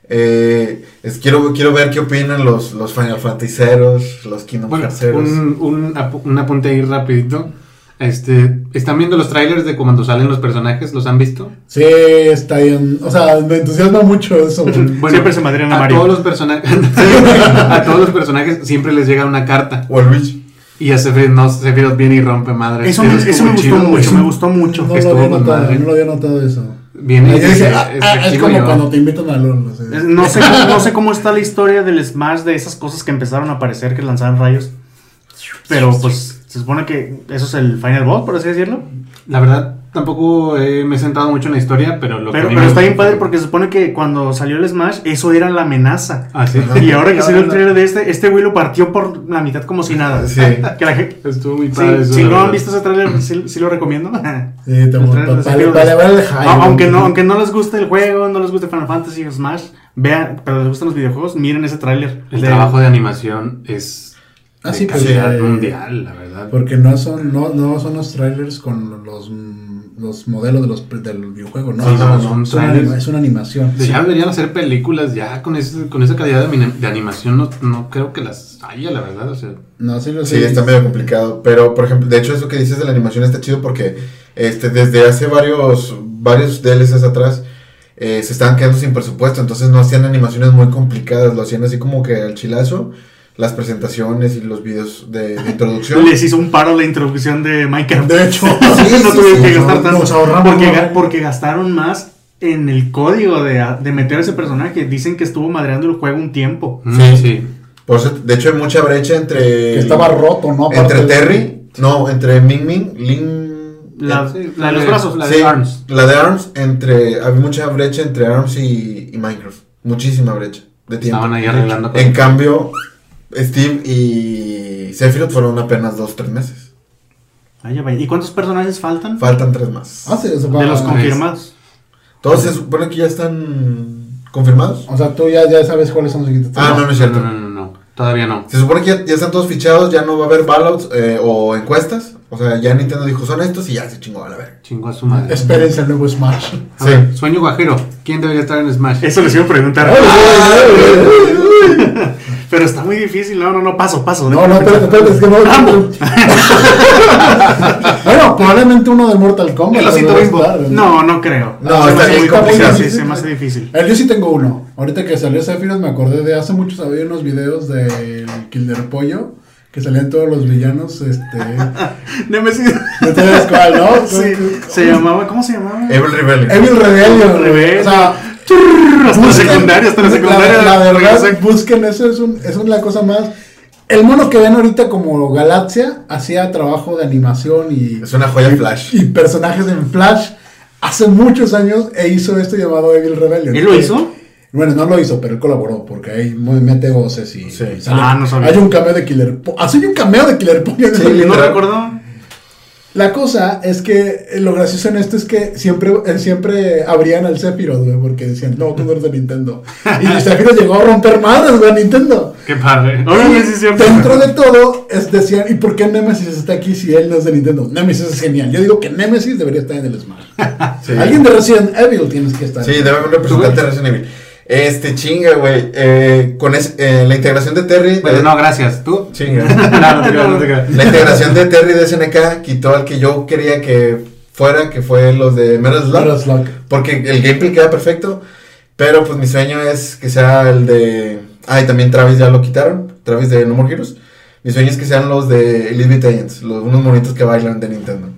[SPEAKER 4] eh, es, quiero, quiero ver qué opinan los, los Final Fantasyceros, los Kingdom
[SPEAKER 1] Bueno,
[SPEAKER 4] Heartseros.
[SPEAKER 1] un, un, ap- un apunte ahí rapidito. Este, ¿están viendo los trailers de cuando salen los personajes? ¿Los han visto?
[SPEAKER 3] Sí, está bien. O sea, me entusiasma mucho eso.
[SPEAKER 2] Siempre se madrean a
[SPEAKER 1] a
[SPEAKER 2] Mario.
[SPEAKER 1] todos los personajes a todos los personajes siempre les llega una carta
[SPEAKER 4] O a Luigi.
[SPEAKER 1] y a Sephiroth, no, Sephiroth viene y rompe madre.
[SPEAKER 2] Eso, me, eso me gustó mucho, me gustó mucho.
[SPEAKER 3] No lo había notado,
[SPEAKER 1] madre.
[SPEAKER 3] no lo había notado eso.
[SPEAKER 1] Viene y
[SPEAKER 3] Yo dije,
[SPEAKER 1] dice,
[SPEAKER 3] ah,
[SPEAKER 1] es
[SPEAKER 3] ah, es como
[SPEAKER 1] yo.
[SPEAKER 3] cuando te invitan a LOL. o sea.
[SPEAKER 2] Es- No sé, no sé cómo está la historia del Smash, de esas cosas que empezaron a aparecer, que lanzaban rayos. Pero pues se supone que eso es el Final Boss, por así decirlo.
[SPEAKER 1] La verdad, tampoco eh, me he centrado mucho en la historia, pero lo que
[SPEAKER 2] Pero,
[SPEAKER 1] a mí
[SPEAKER 2] pero está bien padre porque se supone que cuando salió el Smash, eso era la amenaza.
[SPEAKER 1] Ah, sí.
[SPEAKER 2] Y ahora que salió el trailer de este, este güey lo partió por la mitad como si nada.
[SPEAKER 4] Sí.
[SPEAKER 2] Que la gente-
[SPEAKER 1] Estuvo muy
[SPEAKER 2] Sí,
[SPEAKER 1] padre. eso,
[SPEAKER 2] si no han visto ese trailer, sí, sí lo recomiendo.
[SPEAKER 3] Sí, te
[SPEAKER 2] trailer aunque no, aunque no les guste el juego, no les guste Final Fantasy o Smash, vean, pero les gustan los videojuegos, miren ese tráiler.
[SPEAKER 1] El
[SPEAKER 2] De-
[SPEAKER 1] trabajo de animación es
[SPEAKER 3] Ah,
[SPEAKER 1] de
[SPEAKER 3] sí, pues, eh,
[SPEAKER 1] mundial, la verdad.
[SPEAKER 3] Porque no son, no, no son los trailers con los, los modelos de los, del videojuego, ¿no?
[SPEAKER 1] Sí,
[SPEAKER 3] no,
[SPEAKER 1] no,
[SPEAKER 3] son,
[SPEAKER 1] trailers.
[SPEAKER 3] es una animación.
[SPEAKER 1] De- Ya deberían hacer películas ya con, ese, con esa calidad de, ani- de animación. No, no creo que las haya, la verdad. O sea,
[SPEAKER 3] No, sí, lo
[SPEAKER 4] Sí, está medio complicado. Pero, por ejemplo, de hecho, eso que dices de la animación está chido porque este, desde hace varios, varios DLCs atrás eh, se estaban quedando sin presupuesto. Entonces no hacían animaciones muy complicadas. Lo hacían así como que al chilazo. Las presentaciones y los videos de, de introducción.
[SPEAKER 2] Les hizo un paro la introducción de Minecraft.
[SPEAKER 3] De hecho,
[SPEAKER 2] no
[SPEAKER 3] sí, sí,
[SPEAKER 2] tuvieron
[SPEAKER 3] sí,
[SPEAKER 2] que
[SPEAKER 3] no,
[SPEAKER 2] gastar tanto.
[SPEAKER 3] nos ahorramos,
[SPEAKER 2] porque,
[SPEAKER 3] ¿no?
[SPEAKER 2] porque gastaron más en el código de, de meter a ese personaje. Dicen que estuvo madreando el juego un tiempo.
[SPEAKER 1] mm,
[SPEAKER 4] Sí.
[SPEAKER 1] sí.
[SPEAKER 4] Por eso, de hecho, hay mucha brecha entre.
[SPEAKER 3] que estaba roto, ¿no? Aparte
[SPEAKER 4] Entre
[SPEAKER 3] de-
[SPEAKER 4] Terry. No, entre Ming Ming, Lin.
[SPEAKER 2] La,
[SPEAKER 1] Sí,
[SPEAKER 2] la de los brazos.
[SPEAKER 1] La
[SPEAKER 4] Sí,
[SPEAKER 1] de ARMS.
[SPEAKER 4] La de ARMS, entre. Había mucha brecha entre ARMS y, y Minecraft. Muchísima brecha de tiempo.
[SPEAKER 1] Estaban ahí arreglando
[SPEAKER 4] En cambio, Steve y Sephiroth fueron apenas dos, tres meses.
[SPEAKER 2] Vaya, vaya. ¿Y cuántos personajes faltan?
[SPEAKER 4] Faltan tres más.
[SPEAKER 3] Ah, sí, eso
[SPEAKER 2] de los confirmados.
[SPEAKER 4] Todos se supone que ya están confirmados.
[SPEAKER 3] O sea, tú ya, ya sabes cuáles son los siguientes.
[SPEAKER 4] Ah, no, no es cierto.
[SPEAKER 1] No, no, no, no, todavía no.
[SPEAKER 4] Se supone que ya, ya están todos fichados, ya no va a haber ballouts eh, o encuestas. O sea, ya Nintendo dijo, son estos y ya se chingó a la verga.
[SPEAKER 1] Chingó a su madre.
[SPEAKER 3] Espérense el nuevo Smash.
[SPEAKER 1] A
[SPEAKER 4] Sí.
[SPEAKER 1] ver, sueño guajero. ¿Quién debería estar en Smash?
[SPEAKER 2] Eso les iba a preguntar. Pero está muy difícil. No, no, no, paso, paso.
[SPEAKER 3] No, no, espérate, espérate, es que no. bueno, probablemente uno de Mortal Kombat.
[SPEAKER 2] El bimbo.
[SPEAKER 3] estar, ¿no?
[SPEAKER 2] No, no creo.
[SPEAKER 4] No,
[SPEAKER 2] se
[SPEAKER 4] está
[SPEAKER 2] muy
[SPEAKER 4] complicado.
[SPEAKER 2] Sí, se me hace difícil.
[SPEAKER 3] Eh, yo sí tengo uno. Ahorita que salió Sephiroth me acordé de hace muchos había unos videos del Killer Pollo que salían todos los villanos, este,
[SPEAKER 2] Nemesis.
[SPEAKER 3] no te das cuál, ¿no?
[SPEAKER 2] Sí, se llamaba, ¿cómo se llamaba?
[SPEAKER 4] Evil Rebellion.
[SPEAKER 3] Evil Rebellion.
[SPEAKER 2] Rebellion.
[SPEAKER 3] O sea,
[SPEAKER 2] hasta la
[SPEAKER 3] busquen-
[SPEAKER 2] secundaria, hasta la secundaria.
[SPEAKER 3] La, la verdad, busquen eso, es, un, es una cosa más. El mono que ven ahorita como Galaxia hacía trabajo de animación y,
[SPEAKER 4] Es una joya Flash.
[SPEAKER 3] y personajes en Flash hace muchos años e hizo esto llamado Evil Rebellion.
[SPEAKER 2] ¿Él lo hizo?
[SPEAKER 3] Bueno, no lo hizo, pero él colaboró porque ahí mete voces y,
[SPEAKER 4] Sí.
[SPEAKER 3] y sale-
[SPEAKER 2] Ah, no sabía.
[SPEAKER 3] Hay un cameo de Killer hay un cameo de Killer
[SPEAKER 4] Sí,
[SPEAKER 3] video.
[SPEAKER 2] No recuerdo.
[SPEAKER 3] La cosa es que lo gracioso en esto es que siempre, eh, siempre abrían al Sephiroth, güey, porque decían, no, tú no eres de Nintendo. Y el Sephiroth llegó a romper madres, güey, a Nintendo.
[SPEAKER 1] Qué padre.
[SPEAKER 2] Sí.
[SPEAKER 3] Dentro de todo, es, decían, ¿y por qué Nemesis está aquí si él no es de Nintendo? Nemesis es genial. Yo digo que Nemesis debería estar en el Smash.
[SPEAKER 4] Sí.
[SPEAKER 3] Alguien de Resident Evil tienes que estar.
[SPEAKER 4] Sí, debe haber un representante de Resident Evil. Este, chinga, güey. Eh, con es- eh, la integración de Terry.
[SPEAKER 1] Bueno,
[SPEAKER 4] de-
[SPEAKER 1] no, gracias. ¿Tú?
[SPEAKER 4] Chinga.
[SPEAKER 1] no, no no.
[SPEAKER 4] La integración de Terry de SNK quitó al que yo quería que fuera, que fue los de Metal Slug.
[SPEAKER 3] Metal Slug.
[SPEAKER 4] Porque el gameplay queda perfecto. Pero pues mi sueño es que sea el de. Ah, y también Travis ya lo quitaron. Travis de No More Heroes. Mi sueño es que sean los de Elite Beat Agents. Los, unos monitos que bailan de Nintendo.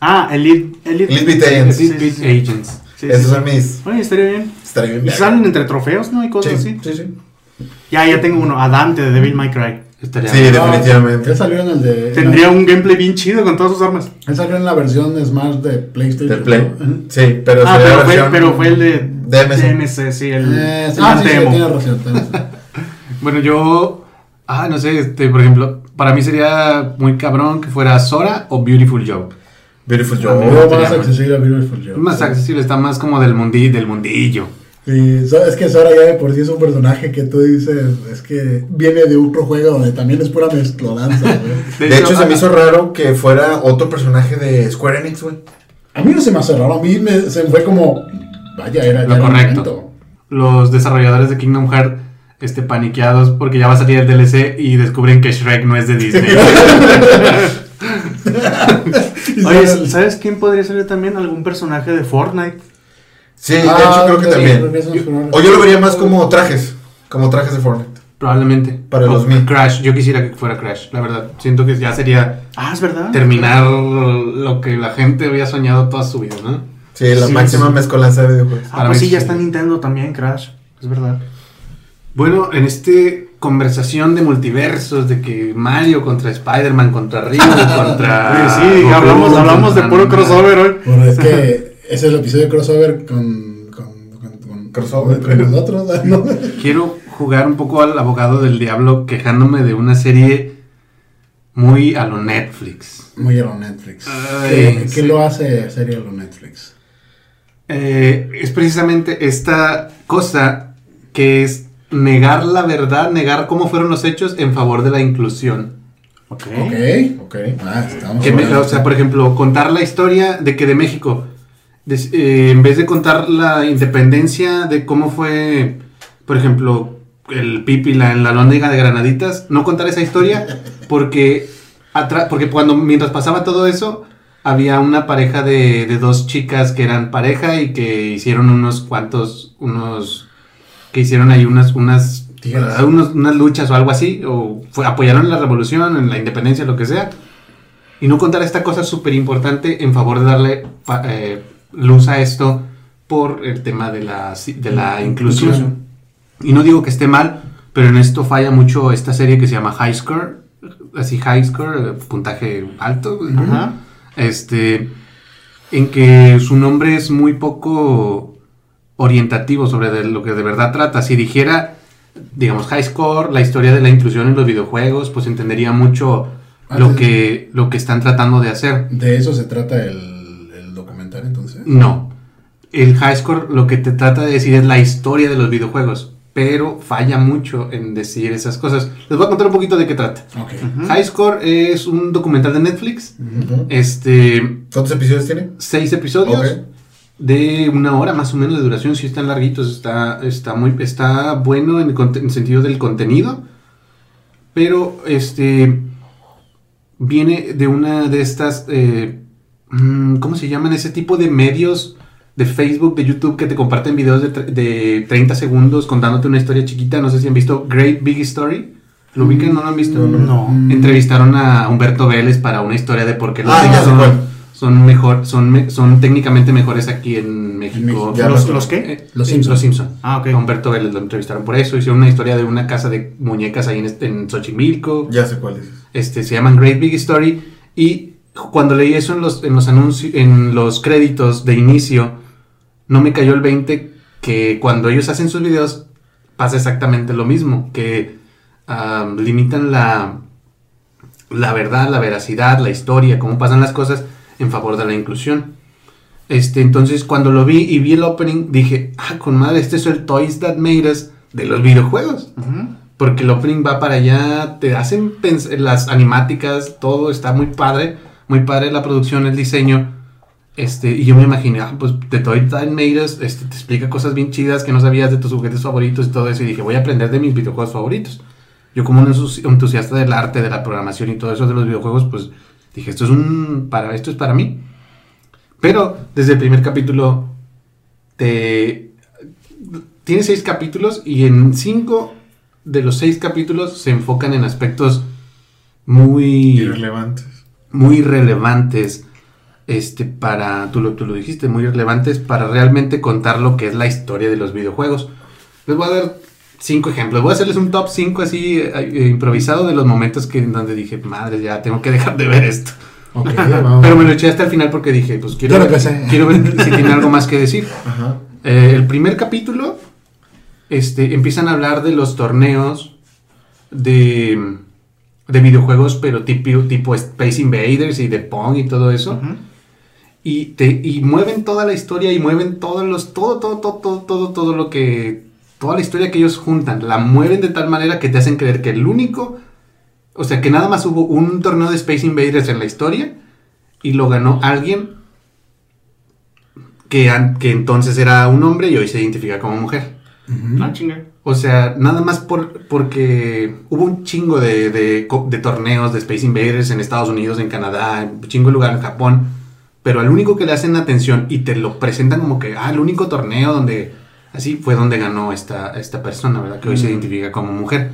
[SPEAKER 2] Ah, Elite. Elite,
[SPEAKER 4] Elite Beat Agents.
[SPEAKER 1] Elite Beat. Agents.
[SPEAKER 2] Sí,
[SPEAKER 4] Esos
[SPEAKER 2] sí.
[SPEAKER 4] son mis.
[SPEAKER 2] Oye, estaría bien.
[SPEAKER 4] Estaría bien.
[SPEAKER 2] Y salen entre trofeos, ¿no? Y cosas
[SPEAKER 4] Sí,
[SPEAKER 2] así.
[SPEAKER 4] sí, sí.
[SPEAKER 2] Ya, ya tengo uno. A Dante de Devil May Cry.
[SPEAKER 1] Estaría
[SPEAKER 4] Sí,
[SPEAKER 1] bien.
[SPEAKER 4] de- definitivamente.
[SPEAKER 3] Él salió en el de.
[SPEAKER 2] Tendría un gameplay bien chido con todas sus armas.
[SPEAKER 3] Él salió en la versión Smash de PlayStation.
[SPEAKER 4] De Play.
[SPEAKER 3] ¿no?
[SPEAKER 4] Sí, pero
[SPEAKER 2] Ah, pero
[SPEAKER 4] la
[SPEAKER 2] fue, pero fue el de
[SPEAKER 4] DMC.
[SPEAKER 2] DMC, sí, el,
[SPEAKER 3] Eh, sí,
[SPEAKER 2] el
[SPEAKER 3] ah, sí, sí,
[SPEAKER 2] demo.
[SPEAKER 3] tienes razón.
[SPEAKER 1] Bueno, yo. Ah, no sé, este, por ejemplo, para mí sería muy cabrón que fuera Sora o Beautiful Joe.
[SPEAKER 4] Beautiful Joe.
[SPEAKER 1] Gustaría
[SPEAKER 3] más accesible a Beautiful Joe.
[SPEAKER 1] Más
[SPEAKER 3] Sí.
[SPEAKER 1] accesible, está más como del, mundi, del mundillo.
[SPEAKER 3] Sí, es que Sora ya de por sí es un personaje que tú dices, es que viene de otro juego donde también es pura mezclodanza, güey.
[SPEAKER 4] De hecho, se me hizo raro que fuera otro personaje de Square Enix, güey.
[SPEAKER 3] A mí no se me hace raro, a mí me, se me fue como, vaya, era,
[SPEAKER 1] Lo correcto. Los desarrolladores de Kingdom Hearts este, paniqueados porque ya va a salir el DLC y descubren que Shrek no es de Disney.
[SPEAKER 2] Oye, ¿sabes quién podría ser también? Algún personaje de Fortnite.
[SPEAKER 4] Sí, de
[SPEAKER 3] Ah,
[SPEAKER 4] hecho creo que
[SPEAKER 3] sí,
[SPEAKER 4] también. O yo lo vería más como trajes, como trajes de Fortnite.
[SPEAKER 1] Probablemente.
[SPEAKER 4] Para
[SPEAKER 1] O
[SPEAKER 4] los mil.
[SPEAKER 1] Crash, yo quisiera que fuera Crash, la verdad. Siento que ya sería
[SPEAKER 2] Ah, es verdad.
[SPEAKER 1] terminar lo que la gente había soñado toda su vida, ¿no?
[SPEAKER 4] Sí, la
[SPEAKER 2] Sí,
[SPEAKER 4] máxima
[SPEAKER 2] sí.
[SPEAKER 4] mezcolanza de videojuegos.
[SPEAKER 2] Ah,
[SPEAKER 1] Para
[SPEAKER 2] pues
[SPEAKER 1] mí
[SPEAKER 2] sí, ya está Nintendo también, Crash. Es verdad.
[SPEAKER 1] Bueno, en este conversación de multiversos, de que Mario contra Spider-Man, contra Ryu, contra...
[SPEAKER 2] Sí, hablamos, hablamos de puro crossover hoy.
[SPEAKER 3] Bueno, es que es el episodio de crossover con, con, con, con-
[SPEAKER 4] Crossover.
[SPEAKER 3] con nosotros, ¿no?
[SPEAKER 1] Quiero jugar un poco al abogado del diablo quejándome de una serie muy a lo Netflix.
[SPEAKER 3] Muy a lo Netflix.
[SPEAKER 1] Ay,
[SPEAKER 3] ¿Qué, lo hace serio a lo Netflix?
[SPEAKER 1] Eh, es precisamente esta cosa que es negar la verdad, negar cómo fueron los hechos en favor de la inclusión.
[SPEAKER 2] Ok.
[SPEAKER 3] Ok.
[SPEAKER 4] Ok.
[SPEAKER 3] Ah, estamos
[SPEAKER 1] Que me- o sea, por ejemplo, contar la historia de que de México, des- eh, en vez de contar la independencia de cómo fue, por ejemplo, el Pípila en la lóndiga de Granaditas, no contar esa historia porque, porque cuando mientras pasaba todo eso, había una pareja de, de dos chicas que eran pareja y que hicieron unos cuantos, unos, que hicieron ahí unas, unas, ah, unos- unas luchas o algo así, o fue- apoyaron la revolución, en la independencia, lo que sea. Y no contar esta cosa súper importante en favor de darle eh, luz a esto por el tema de la, de la inclusión. Y no digo que esté mal, pero en esto falla mucho esta serie que se llama High Score. Así, High Score, eh, puntaje alto.
[SPEAKER 2] Ajá.
[SPEAKER 1] Este, en que su nombre es muy poco orientativo sobre de lo que de verdad trata. Si dijera, digamos, High Score, la historia de la inclusión en los videojuegos, pues entendería mucho lo que, lo que están tratando de hacer.
[SPEAKER 3] De eso se trata el entonces.
[SPEAKER 1] No. El high score lo que te trata de decir es la historia de los videojuegos, pero falla mucho en decir esas cosas. Les voy a contar un poquito de qué trata.
[SPEAKER 3] Ok.
[SPEAKER 1] High score es un documental de Netflix. Este,
[SPEAKER 4] ¿Cuántos episodios tiene?
[SPEAKER 1] seis episodios de una hora más o menos de duración. Si están larguitos, está, está muy, está bueno en el, sentido del contenido, pero este viene de una de estas, eh, ¿cómo se llaman? Ese tipo de medios de Facebook, de YouTube que te comparten videos de, de 30 segundos contándote una historia chiquita. No sé si han visto Great Big Story. ¿Lo ubican? ¿No lo han visto?
[SPEAKER 2] No.
[SPEAKER 1] Entrevistaron a Humberto Vélez para una historia de por qué los
[SPEAKER 4] Ah,
[SPEAKER 1] cines
[SPEAKER 4] ya sé
[SPEAKER 1] son,
[SPEAKER 4] cuál.
[SPEAKER 1] son mejor, son, me- son técnicamente mejores aquí en México.
[SPEAKER 4] Ya
[SPEAKER 2] ¿Los, los qué?
[SPEAKER 1] Eh,
[SPEAKER 3] Los Simpson.
[SPEAKER 1] Los Simpson.
[SPEAKER 2] Ah, ok.
[SPEAKER 1] A Humberto Vélez lo entrevistaron por eso. Hicieron una historia de una casa de muñecas ahí en, en Xochimilco.
[SPEAKER 4] Ya sé cuál es.
[SPEAKER 1] Este, se llaman Great Big Story. Y cuando leí eso en los, en los anuncios, en los créditos de inicio, no me cayó el 20 que cuando ellos hacen sus videos pasa exactamente lo mismo. Que limitan la, la verdad, la veracidad, la historia, cómo pasan las cosas en favor de la inclusión. Este, entonces cuando lo vi y vi el opening, dije, ah, con madre, este es el Toys That Made Us de los videojuegos. Porque el opening va para allá, te hacen las animáticas, todo está muy padre, muy padre la producción, el diseño. Este, y yo me imaginé, ah, pues de Toy Time Made este, te explica cosas bien chidas que no sabías de tus juguetes favoritos y todo eso. Y dije, voy a aprender de mis videojuegos favoritos. Yo como un entusi- entusiasta del arte, de la programación y todo eso de los videojuegos, pues dije, esto es un, para, esto es para mí. Pero desde el primer capítulo te tiene seis capítulos y en cinco de los seis capítulos se enfocan en aspectos muy
[SPEAKER 4] Irrelevantes.
[SPEAKER 1] Muy relevantes este para tú lo, tú lo dijiste muy relevantes para realmente contar lo que es la historia de los videojuegos. Les voy a dar cinco ejemplos. Voy a hacerles un top 5 así eh, improvisado de los momentos que en donde dije madre ya tengo que dejar de ver esto
[SPEAKER 3] Ok, vamos.
[SPEAKER 1] pero me lo eché hasta el final porque dije pues quiero ver, quiero ver si tiene algo más que decir
[SPEAKER 4] Ajá.
[SPEAKER 1] eh, el primer capítulo, este, empiezan a hablar de los torneos de, de videojuegos, pero tipo, tipo Space Invaders y de Pong y todo eso. Y, te, y mueven toda la historia y mueven todos los, todo, todo, todo, todo, todo, todo lo que, toda la historia que ellos juntan, la mueven de tal manera que te hacen creer que el único, o sea, que nada más hubo un torneo de Space Invaders en la historia y lo ganó alguien que, que entonces era un hombre y hoy se identifica como mujer.
[SPEAKER 2] Ah, chinga.
[SPEAKER 1] O sea, nada más por, porque hubo un chingo de, de co- de torneos de Space Invaders en Estados Unidos, en Canadá, en un chingo de lugar en Japón. Pero al único que le hacen atención y te lo presentan como que, ah, el único torneo donde, así fue donde ganó esta, esta persona, ¿verdad? Que hoy se
[SPEAKER 2] Mm.
[SPEAKER 1] identifica como mujer.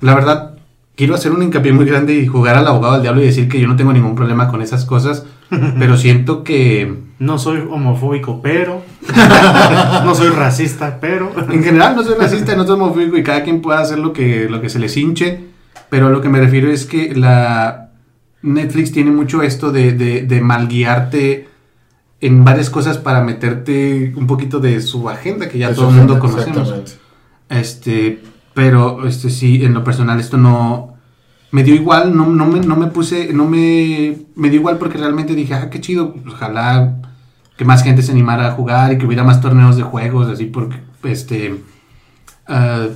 [SPEAKER 1] La verdad, quiero hacer un hincapié muy grande y jugar al abogado del diablo y decir que yo no tengo ningún problema con esas cosas, pero siento que
[SPEAKER 2] No soy homofóbico, pero. no soy racista, pero.
[SPEAKER 1] En general no soy racista, no soy homofóbico y cada quien puede hacer lo que, lo que se les hinche, pero a lo que me refiero es que la Netflix tiene mucho esto de, de, de malguiarte en varias cosas para meterte un poquito de su agenda que ya todo el mundo conocemos.
[SPEAKER 4] Exactamente.
[SPEAKER 1] Este, pero este sí, en lo personal esto no me dio igual, no, no, me, no me puse, no me, me dio igual porque realmente dije, ah, qué chido, ojalá que más gente se animara a jugar y que hubiera más torneos de juegos, así porque, este, ah,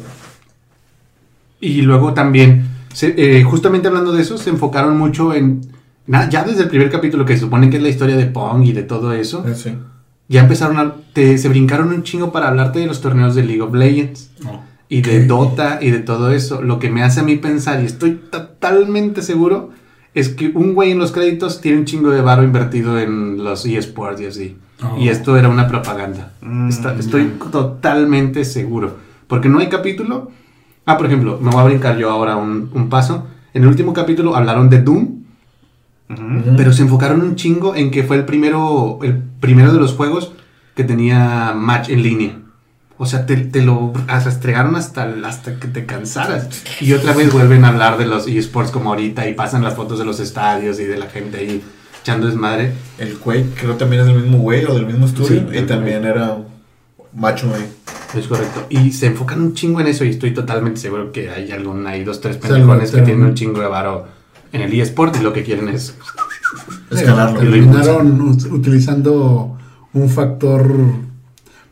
[SPEAKER 1] y luego también, se- eh, justamente hablando de eso, se enfocaron mucho en, na- ya desde el primer capítulo que se supone que es la historia de Pong y de todo eso,
[SPEAKER 4] sí.
[SPEAKER 1] ya empezaron a, te- se brincaron un chingo para hablarte de los torneos de League of Legends
[SPEAKER 3] No.
[SPEAKER 1] Y de. Dota y de todo eso. Lo que me hace a mí pensar, y estoy totalmente seguro, es que un güey en los créditos tiene un chingo de varo invertido en los eSports y así.
[SPEAKER 3] Oh.
[SPEAKER 1] Y esto era una propaganda.
[SPEAKER 2] Mm.
[SPEAKER 1] Está- estoy totalmente seguro. Porque no hay capítulo. Ah, por ejemplo, me voy a brincar yo ahora un, un paso. En el último capítulo hablaron de Doom.
[SPEAKER 2] Ujú.
[SPEAKER 1] pero se enfocaron un chingo en que fue el primero, el primero de los juegos que tenía match en línea. O sea, te, te lo rastregaron hasta, hasta que te cansaras. Y otra vez vuelven a hablar de los esports como ahorita y pasan las fotos de los estadios y de la gente ahí echando desmadre.
[SPEAKER 4] El Quake creo también es del mismo güey o del mismo estudio.
[SPEAKER 1] Sí,
[SPEAKER 4] y también era macho güey.
[SPEAKER 1] Es correcto. Y se enfocan un chingo en eso y estoy totalmente seguro que hay algún, hay dos, tres pendejones que tienen un chingo de varo en el eSport y lo que quieren es...
[SPEAKER 4] Escalarlo.
[SPEAKER 3] Terminaron ut- utilizando un factor,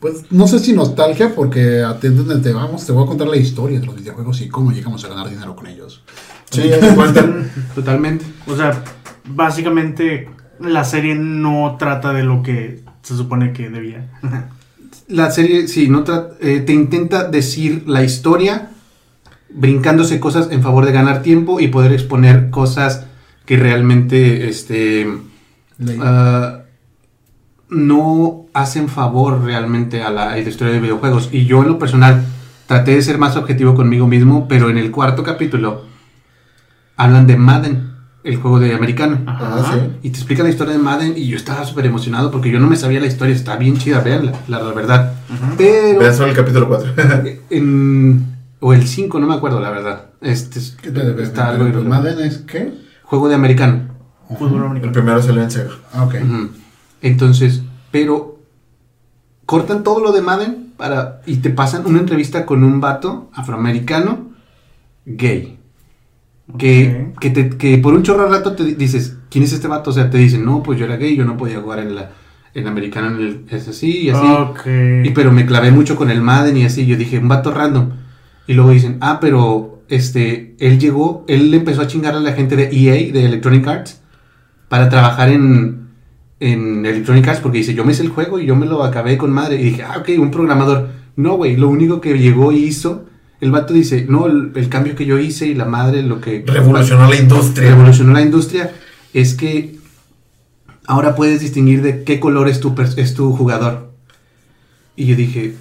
[SPEAKER 3] pues no sé si nostalgia, porque atiéndete, vamos, te voy a contar la historia de los videojuegos y cómo llegamos a ganar dinero con ellos.
[SPEAKER 4] Sí, cuentan.
[SPEAKER 1] Totalmente.
[SPEAKER 2] O sea, básicamente la serie no trata de lo que se supone que debía.
[SPEAKER 1] La serie, sí, no eh, te intenta decir la historia brincándose cosas en favor de ganar tiempo y poder exponer cosas que realmente este, ah, no hacen favor realmente a la, a la historia de videojuegos. Y yo en lo personal traté de ser más objetivo conmigo mismo, pero en el cuarto capítulo hablan de Madden, el juego de americano.
[SPEAKER 4] Ah, sí.
[SPEAKER 1] Y te explica la historia de Madden y yo estaba súper emocionado porque yo no me sabía la historia, está bien chida, veanla, la, la verdad. Pero...
[SPEAKER 4] Vean solo el capítulo 4.
[SPEAKER 1] en- o el 5, no me acuerdo la verdad. Este es-
[SPEAKER 3] ¿Qué te debe?
[SPEAKER 1] está algo
[SPEAKER 3] ¿Pero. ¿Madden es qué?
[SPEAKER 1] Juego de americano.
[SPEAKER 2] Fútbol
[SPEAKER 4] el
[SPEAKER 2] americano.
[SPEAKER 4] primero salió en Sega.
[SPEAKER 3] Ah, ok.
[SPEAKER 1] Entonces, pero cortan todo lo de Madden para y te pasan una entrevista con un vato afroamericano gay. Que, que, te- que por un chorro de rato te di- dices, ¿quién es este vato? O sea, te dicen, no, pues yo era gay, yo no podía jugar en la en americano, en el, es así y así. Y pero me clavé mucho con el Madden y así, yo dije, un vato random. Y luego dicen, ah, pero este, él llegó, él empezó a chingar a la gente de EA, de Electronic Arts, para trabajar en, en Electronic Arts, porque dice, yo me hice el juego y yo me lo acabé con madre. Y dije, ah, ok, un programador. No, güey, lo único que llegó y hizo, el vato dice, no, el, el cambio que yo hice y la madre, lo que...
[SPEAKER 4] Revolucionó la industria.
[SPEAKER 1] revolucionó la industria es que ahora puedes distinguir de qué color es tu, es tu jugador. Y yo dije,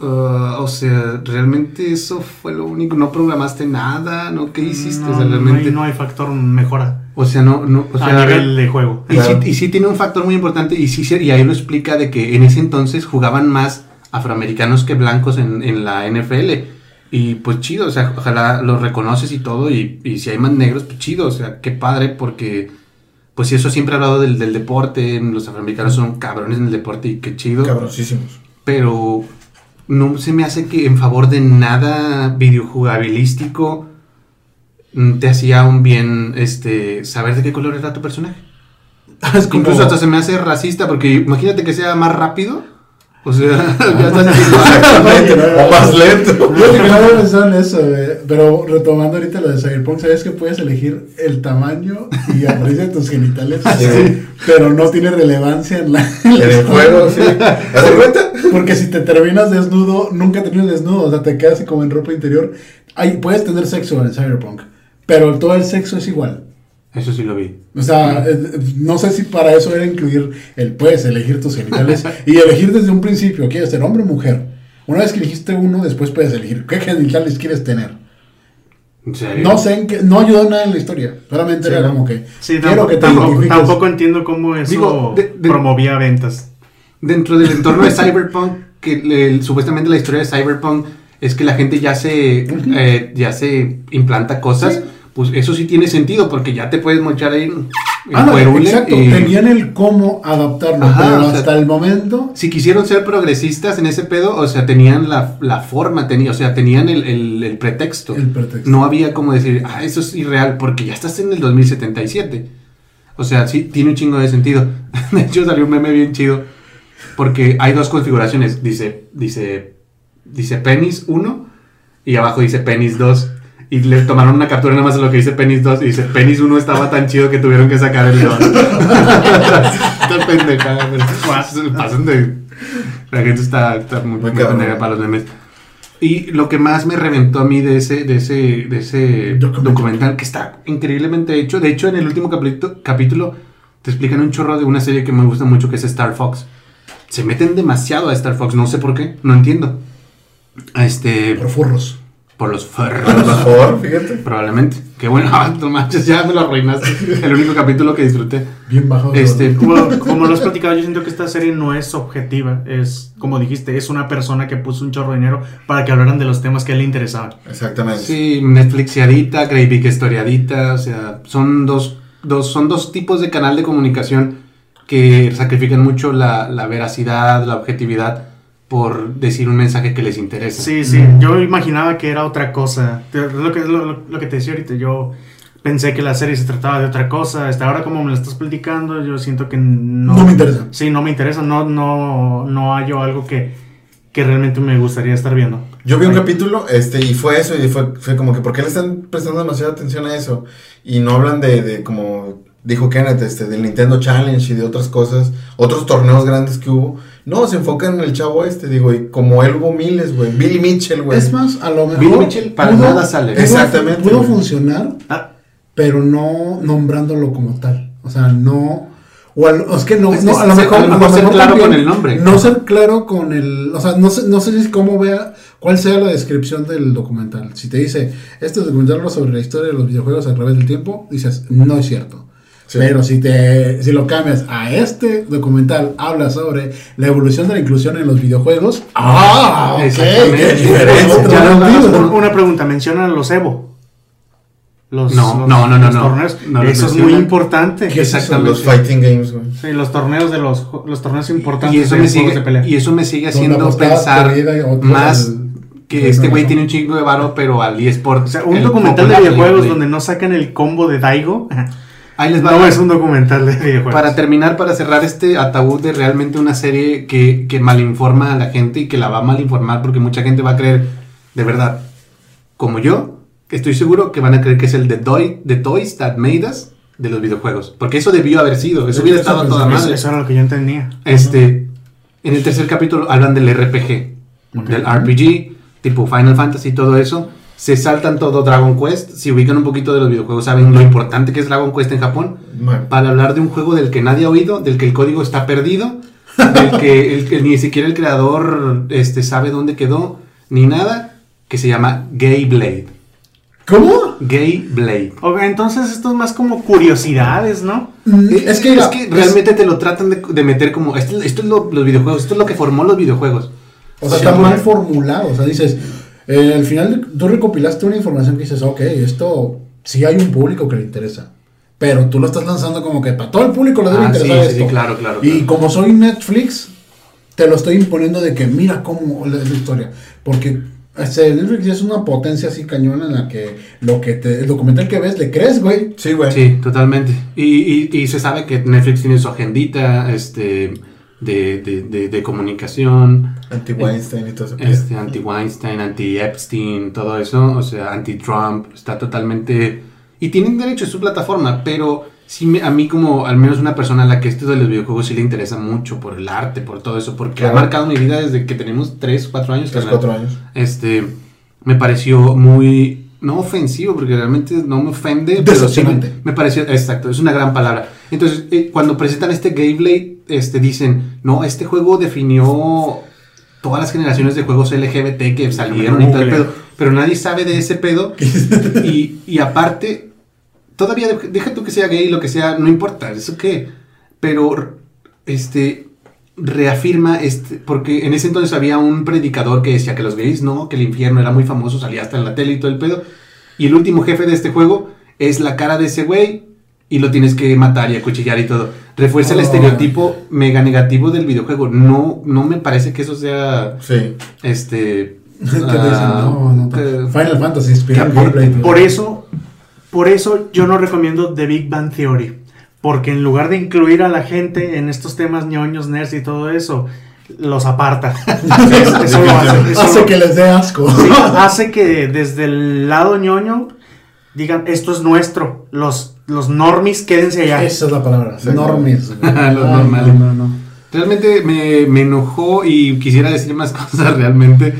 [SPEAKER 1] "Ah, o sea, realmente eso fue lo único, no programaste nada, ¿no? ¿Qué hiciste?
[SPEAKER 2] No,
[SPEAKER 1] O sea,
[SPEAKER 2] no
[SPEAKER 1] realmente,
[SPEAKER 2] hay, no hay factor mejora
[SPEAKER 1] o sea, no, no, o sea,
[SPEAKER 2] a nivel de juego.
[SPEAKER 1] y,
[SPEAKER 4] Claro.
[SPEAKER 1] sí, y sí tiene un factor muy importante y sí y ahí lo explica de que en ese entonces jugaban más afroamericanos que blancos en, en la NFL. Y pues chido, o sea, ojalá los reconoces y todo, y, y si hay más negros, pues chido, o sea, qué padre, porque pues sí, eso siempre he hablado del, del deporte, los afroamericanos son cabrones en el deporte y qué chido,
[SPEAKER 4] Cabrosísimos.
[SPEAKER 1] pero no se me hace que en favor de nada videojugabilístico te hacía un bien este saber de qué color era tu personaje. Incluso hasta se me hace racista porque imagínate que sea más rápido. O sea, ya estás
[SPEAKER 4] Exactamente. o más lento.
[SPEAKER 3] Yo en eso, pero retomando ahorita lo de Cyberpunk, ¿sabes que puedes elegir el tamaño y apariencia de tus genitales?
[SPEAKER 4] Sí.
[SPEAKER 3] Pero no tiene relevancia en la... en
[SPEAKER 4] el juego, sí. ¿Haz de cuenta?
[SPEAKER 3] Porque si te terminas desnudo, nunca terminas desnudo, o sea, te quedas como en ropa interior. Ahí puedes tener sexo en Cyberpunk, pero todo el sexo es igual.
[SPEAKER 1] Eso sí lo vi.
[SPEAKER 3] O sea, eh, no sé si para eso era incluir el puedes elegir tus genitales y elegir desde un principio, ¿quieres ser hombre o mujer? Una vez que elegiste uno, después puedes elegir qué genitales quieres tener.
[SPEAKER 1] En serio.
[SPEAKER 3] No sé en qué, no ayudó nada en la historia, solamente
[SPEAKER 4] Sí,
[SPEAKER 3] era como que
[SPEAKER 2] Sí,
[SPEAKER 3] quiero
[SPEAKER 2] tampoco,
[SPEAKER 3] que te
[SPEAKER 2] tampoco, tampoco entiendo cómo eso
[SPEAKER 1] Digo, de- de-
[SPEAKER 2] promovía ventas.
[SPEAKER 1] Dentro del entorno de Cyberpunk, que le- supuestamente la historia de Cyberpunk es que la gente ya se, eh, ya se implanta cosas.
[SPEAKER 3] Sí.
[SPEAKER 1] Pues eso sí tiene sentido porque ya te puedes mochar ahí en
[SPEAKER 3] Ah, no, exacto, tenían el cómo adaptarlo,
[SPEAKER 1] Ajá,
[SPEAKER 3] pero
[SPEAKER 1] sea,
[SPEAKER 3] hasta el momento
[SPEAKER 1] si quisieron ser progresistas en ese pedo, o sea, tenían la, la forma, tenía, o sea, tenían el, el- el pretexto.
[SPEAKER 3] el pretexto.
[SPEAKER 1] No había como decir, ah, eso es irreal, porque ya estás en el 2077. O sea, sí, tiene un chingo de sentido. De hecho, salió un meme bien chido. Porque hay dos configuraciones. Dice, dice, dice penis 1 y abajo dice penis 2. Y le tomaron una captura nada más de lo que dice penis 2 y dice penis 1 estaba tan chido que tuvieron que sacar el 2. Está pendejada, pasan de... La gente está, está muy,
[SPEAKER 4] Muy
[SPEAKER 1] pendeja para los memes. Y lo que más me reventó a mí de ese, de ese, de ese
[SPEAKER 3] Documental.
[SPEAKER 1] documental, que está increíblemente hecho. De hecho, en el último capítulo, capítulo te explican un chorro de una serie que me gusta mucho, que es Star Fox. Se meten demasiado a Star Fox, no sé por qué, no entiendo. Este,
[SPEAKER 3] Por furros.
[SPEAKER 1] Por los
[SPEAKER 4] A lo
[SPEAKER 1] ferros.
[SPEAKER 4] mejor, fíjate.
[SPEAKER 1] Probablemente. Qué bueno, no manches, ya me lo arruinaste. El único capítulo que disfruté.
[SPEAKER 3] Bien bajado.
[SPEAKER 1] Este,
[SPEAKER 2] Como, como lo has platicado, yo siento que esta serie no es objetiva. Es, como dijiste, es una persona que puso un chorro de dinero para que hablaran de los temas que a él le interesaban.
[SPEAKER 4] Exactamente.
[SPEAKER 1] Sí, Netflixiadita, Gravy historiadita, o sea, son dos, dos, son dos tipos de canal de comunicación que sacrifican mucho la, la veracidad, la objetividad por decir un mensaje que les interesa.
[SPEAKER 2] Sí, sí, yo imaginaba que era otra cosa. Lo que, lo, que te decía ahorita, yo pensé que la serie se trataba de otra cosa. Hasta ahora como me lo estás platicando, yo siento que no...
[SPEAKER 3] No me interesa.
[SPEAKER 2] Sí, no me interesa. No, no, no hallo algo que, que realmente me gustaría estar viendo.
[SPEAKER 4] Yo vi un capítulo, este, y fue eso, y fue, fue como que, ¿por qué le están prestando demasiada atención a eso? Y no hablan de, de como dijo Kenneth, este, del Nintendo Challenge y de otras cosas, otros torneos grandes que hubo. No, se enfocan en el chavo este, digo, y como él hubo miles, güey. Billy Mitchell, güey.
[SPEAKER 3] Es más, a lo mejor.
[SPEAKER 1] Billy Mitchell para nada sale.
[SPEAKER 3] pudo-
[SPEAKER 4] Exactamente,
[SPEAKER 3] Pudo funcionar,
[SPEAKER 2] Ah,
[SPEAKER 3] pero no nombrándolo como tal. O sea, no. O al- es que no,
[SPEAKER 1] Es-
[SPEAKER 3] no,
[SPEAKER 1] es-
[SPEAKER 3] a lo
[SPEAKER 1] ser-
[SPEAKER 3] mejor,
[SPEAKER 1] a lo
[SPEAKER 3] a lo
[SPEAKER 1] mejor ser
[SPEAKER 3] mejor
[SPEAKER 1] claro
[SPEAKER 3] también
[SPEAKER 1] con el nombre.
[SPEAKER 3] No ser claro con el. O sea, no sé, no sé si cómo vea. ¿Cuál sea la descripción del documental? Si te dice, este documental habla sobre la historia de los videojuegos a través del tiempo, dices, no es cierto.
[SPEAKER 4] Sí.
[SPEAKER 3] Pero si te si lo cambias a este documental, habla sobre la evolución de la inclusión en los videojuegos. ¡Ah! ok,
[SPEAKER 1] Exactamente.
[SPEAKER 3] qué ¿no?
[SPEAKER 2] una pregunta, mencionan los Evo. Los,
[SPEAKER 1] No,
[SPEAKER 2] los-
[SPEAKER 1] no, no, no,
[SPEAKER 2] los
[SPEAKER 1] no.
[SPEAKER 2] torneos.
[SPEAKER 1] No
[SPEAKER 2] Eso es muy importante.
[SPEAKER 1] Exactamente.
[SPEAKER 4] Los fighting games, güey.
[SPEAKER 2] Sí, los torneos de los, los torneos importantes
[SPEAKER 1] Y eso,
[SPEAKER 2] de
[SPEAKER 1] me
[SPEAKER 2] juegos
[SPEAKER 1] sigue,
[SPEAKER 2] de pelea.
[SPEAKER 1] y eso me sigue haciendo pensar más
[SPEAKER 3] al-
[SPEAKER 1] que este güey tiene un chingo de varo, pero al eSport.
[SPEAKER 2] o sea, un documental de videojuegos donde no sacan el combo de Daigo.
[SPEAKER 1] Ahí les va.
[SPEAKER 2] No es un documental de videojuegos.
[SPEAKER 1] Para terminar, para cerrar este ataúd de realmente una serie que, que malinforma a la gente y que la va a malinformar porque mucha gente va a creer, de verdad, como yo, estoy seguro que van a creer que es el de Toy, The Toys That Made Us de los videojuegos. Porque eso debió haber sido, eso hubiera estado toda madre.
[SPEAKER 2] Eso era lo que yo entendía.
[SPEAKER 1] Este, en el tercer capítulo hablan del RPG, del RPG, tipo Final Fantasy y todo eso. Se saltan todo Dragon Quest. Si ubican un poquito de los videojuegos, saben lo importante que es Dragon Quest en Japón.
[SPEAKER 4] Man.
[SPEAKER 1] Para hablar de un juego del que nadie ha oído, del que el código está perdido, del que, el ni siquiera el creador este, sabe dónde quedó, ni nada, que se llama Gay Blade.
[SPEAKER 3] ¿Cómo?
[SPEAKER 1] Gay Blade.
[SPEAKER 2] Ok, entonces esto es más como curiosidades, ¿no?
[SPEAKER 3] Mm,
[SPEAKER 1] Es
[SPEAKER 3] que,
[SPEAKER 1] es que realmente te lo tratan de, de meter como esto, esto es lo- los videojuegos, esto es lo que formó los videojuegos.
[SPEAKER 3] O sea,
[SPEAKER 1] Sí,
[SPEAKER 3] está
[SPEAKER 1] güey.
[SPEAKER 3] mal formulado. O sea, dices, eh, al final tú recopilaste una información que dices, ok, esto sí hay un público que le interesa. Pero tú lo estás lanzando como que para todo el público le debe
[SPEAKER 1] Ah,
[SPEAKER 3] interesar
[SPEAKER 1] sí, sí,
[SPEAKER 3] esto.
[SPEAKER 1] claro, claro,
[SPEAKER 3] Y
[SPEAKER 1] claro.
[SPEAKER 3] como soy Netflix, te lo estoy imponiendo de que mira cómo es la historia. Porque este, Netflix es una potencia así cañona en la que lo que te, el documental que ves le crees, güey.
[SPEAKER 4] Sí, güey.
[SPEAKER 1] Sí, totalmente. Y, y- y se sabe que Netflix tiene su agendita este, de, de- de- de comunicación,
[SPEAKER 4] Anti-Weinstein y todo eso.
[SPEAKER 1] este, anti-Weinstein, anti-Epstein, todo eso, o sea, anti-Trump, está totalmente... Y tienen derecho a su plataforma, pero sí me- a mí como al menos una persona a la que esto de los videojuegos sí le interesa mucho por el arte, por todo eso, porque
[SPEAKER 4] Claro.
[SPEAKER 1] ha marcado mi vida desde que tenemos 3, 4 años.
[SPEAKER 4] Tres,
[SPEAKER 1] carnal.
[SPEAKER 4] cuatro años.
[SPEAKER 1] Este, me pareció muy, no ofensivo, porque realmente no me ofende, pero sí me, me pareció, exacto, es una gran palabra. Entonces, eh, cuando presentan este Gameplay, este, dicen, no, este juego definió todas las generaciones de juegos LGBT que salieron y todo el
[SPEAKER 2] Google.
[SPEAKER 1] pedo, pero nadie sabe de ese pedo. y, y aparte, todavía, de- deja tú que sea gay, lo que sea, no importa, eso qué, pero, este, reafirma este, porque en ese entonces había un predicador que decía que los gays no, que el infierno era muy famoso, salía hasta en la tele y todo el pedo. Y el último jefe de este juego es la cara de ese güey y lo tienes que matar y acuchillar y todo. Refuerza el
[SPEAKER 3] Oh.
[SPEAKER 1] estereotipo mega negativo del videojuego. No, no me parece que eso sea
[SPEAKER 4] Sí.
[SPEAKER 1] este
[SPEAKER 3] Que te dicen,
[SPEAKER 1] ah,
[SPEAKER 3] no, no,
[SPEAKER 1] que-
[SPEAKER 3] Final Fantasy
[SPEAKER 1] que-
[SPEAKER 3] gameplay.
[SPEAKER 2] Por eso, por eso yo no recomiendo The Big Bang Theory. Porque en lugar de incluir a la gente en estos temas ñoños, nerds y todo eso, los aparta. eso, eso lo hace. eso
[SPEAKER 3] Hace que les dé asco.
[SPEAKER 2] sí, hace que desde el lado ñoño digan, esto es nuestro. Los, los normies, quédense allá.
[SPEAKER 3] Esa es la palabra.
[SPEAKER 4] Sí.
[SPEAKER 3] Normies.
[SPEAKER 1] Los
[SPEAKER 3] Ay,
[SPEAKER 1] normales.
[SPEAKER 3] No, no, no.
[SPEAKER 1] Realmente me, me enojó y quisiera decir más cosas realmente,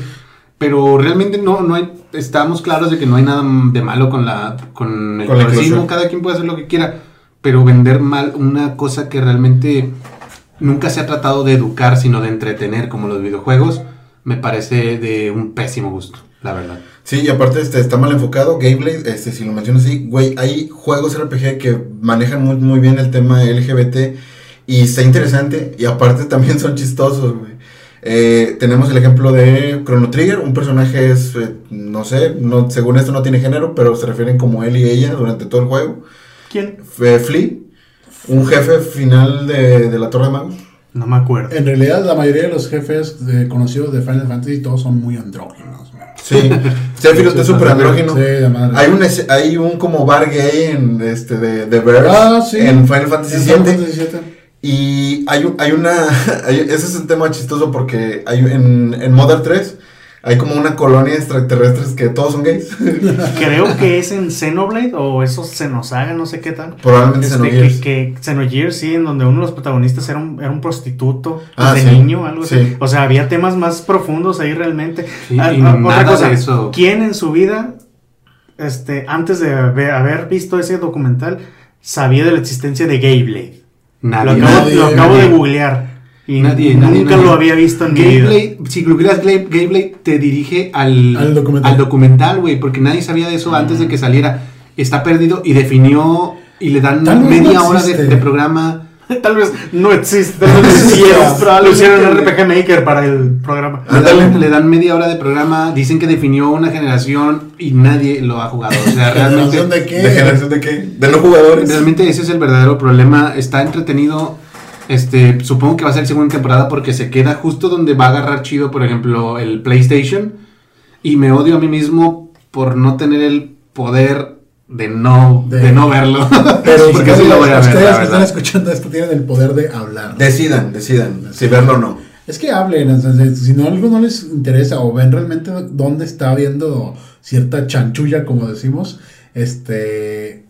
[SPEAKER 1] pero realmente no, no hay, estamos claros de que no hay nada de malo con la con el
[SPEAKER 4] Con la
[SPEAKER 1] cada quien puede hacer lo que quiera, pero vender mal una cosa que realmente nunca se ha tratado de educar, sino de entretener, como los videojuegos, me parece de un pésimo gusto, la verdad.
[SPEAKER 4] Sí, y aparte este, está mal enfocado. Gameplay, este, si lo mencionas así, güey, hay juegos RPG que manejan muy, muy bien el tema LGBT y está interesante. Y aparte también son chistosos, güey. Eh, tenemos el ejemplo de Chrono Trigger. Un personaje es, eh, no sé, no, según esto no tiene género, pero se refieren como él y ella durante todo el juego.
[SPEAKER 2] ¿Quién?
[SPEAKER 4] F- Flea, un jefe final de, de la Torre de Magos.
[SPEAKER 2] No me acuerdo.
[SPEAKER 3] En realidad, la mayoría de los jefes de- conocidos de Final Fantasy todos son muy andróginos.
[SPEAKER 4] Sí, Sephiroth es súper andrógino.
[SPEAKER 3] Sí, de madre.
[SPEAKER 4] Hay un, hay un como bar gay en este de, de Verse
[SPEAKER 3] Ah, sí.
[SPEAKER 4] en Final Fantasy VII.
[SPEAKER 3] Final Fantasy VII.
[SPEAKER 4] Y hay, un- hay una. hay- ese es un tema chistoso porque hay en, en Modern 3 hay como una colonia de extraterrestres que todos son gays.
[SPEAKER 2] Creo que es en Xenoblade o esos Xenosaga, no sé qué tal.
[SPEAKER 4] Probablemente
[SPEAKER 2] Este,
[SPEAKER 4] Xenogears.
[SPEAKER 2] que, que Xenogears, sí, en donde uno de los protagonistas era un, era un prostituto
[SPEAKER 4] Ah,
[SPEAKER 2] de
[SPEAKER 4] sí.
[SPEAKER 2] niño, algo así.
[SPEAKER 4] Sí.
[SPEAKER 2] O sea, había temas más profundos ahí realmente.
[SPEAKER 1] Sí,
[SPEAKER 2] Ah,
[SPEAKER 1] y
[SPEAKER 2] ah,
[SPEAKER 1] nada de eso.
[SPEAKER 2] ¿Quién en su vida, este, antes de haber, haber visto ese documental, sabía de la existencia de Gayblade? Lo
[SPEAKER 1] Nadie.
[SPEAKER 2] acabo,
[SPEAKER 3] nadie,
[SPEAKER 2] lo acabo
[SPEAKER 1] nadie.
[SPEAKER 2] de googlear. Y
[SPEAKER 1] Nadie,
[SPEAKER 2] nunca
[SPEAKER 1] nadie, nadie.
[SPEAKER 2] lo había visto en mi vida.
[SPEAKER 1] Gameplay, si googleas Gameplay, te dirige al,
[SPEAKER 3] Al documental.
[SPEAKER 1] al documental, güey, porque nadie sabía de eso antes de que saliera. Está perdido y definió y le dan
[SPEAKER 3] Tal vez
[SPEAKER 1] media
[SPEAKER 3] no
[SPEAKER 1] hora de, de programa.
[SPEAKER 2] Tal vez no existe. Hicieron,
[SPEAKER 1] probablemente,
[SPEAKER 2] lo hicieron en. RPG Maker para el programa.
[SPEAKER 1] Le dan, le dan media hora de programa, dicen que definió una generación y nadie lo ha jugado. O sea, realmente,
[SPEAKER 3] ¿Generación de qué?
[SPEAKER 4] ¿De generación de qué? De no jugadores.
[SPEAKER 1] realmente ese es el verdadero problema. Está entretenido. Este, supongo que va a ser segunda temporada porque se queda justo donde va a agarrar chido, por ejemplo, el PlayStation. Y me odio a mí mismo por no tener el poder de no, de,
[SPEAKER 3] De-
[SPEAKER 1] no verlo.
[SPEAKER 3] Pero
[SPEAKER 1] porque
[SPEAKER 3] ustedes,
[SPEAKER 1] sí lo voy a ver,
[SPEAKER 3] ustedes que están escuchando esto tienen el poder de hablar.
[SPEAKER 4] Decidan, decidan. Si verlo o no.
[SPEAKER 3] Es que hablen, entonces, si no algo no les interesa o ven realmente dónde está habiendo cierta chanchulla, como decimos, este...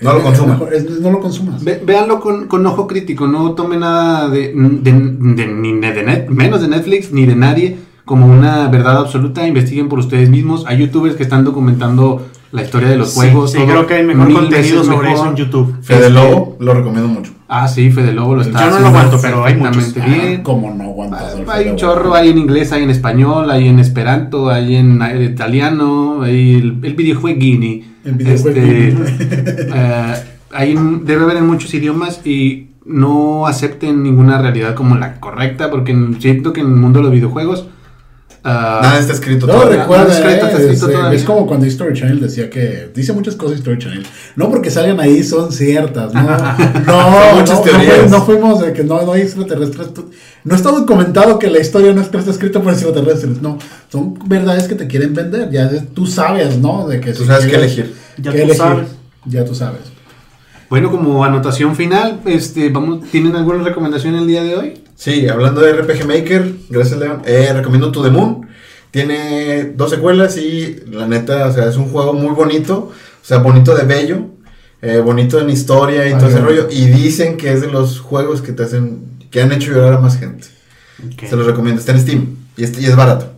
[SPEAKER 4] No lo
[SPEAKER 3] es
[SPEAKER 4] consuman.
[SPEAKER 3] no lo consumas.
[SPEAKER 1] Ve- véanlo con, con ojo crítico, no tome nada de, de- de- ni de net, menos de Netflix ni de nadie como una verdad absoluta. Investiguen por ustedes mismos. Hay youtubers que están documentando la historia de los
[SPEAKER 2] Sí,
[SPEAKER 1] juegos.
[SPEAKER 2] sí,
[SPEAKER 1] todo
[SPEAKER 2] creo que hay mejor
[SPEAKER 1] mil
[SPEAKER 2] contenido sobre
[SPEAKER 1] mejor.
[SPEAKER 2] eso en YouTube.
[SPEAKER 4] Fede
[SPEAKER 1] Este-
[SPEAKER 4] Lobo, lo recomiendo mucho.
[SPEAKER 1] Ah, sí, Fede Lobo lo está
[SPEAKER 2] Yo no lo aguanto, pero hay muchos.
[SPEAKER 1] perfectamente bien.
[SPEAKER 3] Ah, como no aguantas
[SPEAKER 1] Ah, Hay un chorro, hay en inglés, hay en español, hay en esperanto, hay en eh, italiano, hay el, el videojueguini.
[SPEAKER 3] Videojueguini.
[SPEAKER 1] Este, eh, hay en- debe haber en muchos idiomas y no acepten ninguna realidad como la correcta, porque en- siento que en el mundo de los videojuegos... ah,
[SPEAKER 4] Nada está escrito
[SPEAKER 3] No,
[SPEAKER 4] todavía.
[SPEAKER 3] recuerda,
[SPEAKER 1] no,
[SPEAKER 3] eh,
[SPEAKER 1] está escrito
[SPEAKER 3] es,
[SPEAKER 1] todavía.
[SPEAKER 3] es como cuando History Channel decía que dice muchas cosas History Channel. No porque salgan ahí son ciertas, no. No,
[SPEAKER 4] muchas
[SPEAKER 3] no,
[SPEAKER 4] teorías.
[SPEAKER 3] No, no fuimos de que no, no hay extraterrestres. No está documentado que la historia no está escrita por extraterrestres, no. Son verdades que te quieren vender. Ya tú sabes, ¿no? De que
[SPEAKER 4] Tú
[SPEAKER 3] si
[SPEAKER 4] sabes qué elegir.
[SPEAKER 2] Ya
[SPEAKER 3] qué
[SPEAKER 2] tú
[SPEAKER 3] elegir.
[SPEAKER 2] sabes.
[SPEAKER 3] Ya tú sabes.
[SPEAKER 1] Bueno, como anotación final, este, vamos, ¿tienen alguna recomendación el día de hoy?
[SPEAKER 4] Sí, hablando de RPG Maker, gracias León, eh, recomiendo To The Moon. Tiene dos secuelas y la neta, o sea, es un juego muy bonito, o sea, bonito de bello, eh, bonito en historia y todo ese rollo. Y dicen que es de los juegos que te hacen, que han hecho llorar a más gente. Se los recomiendo, está en Steam y es, y es barato.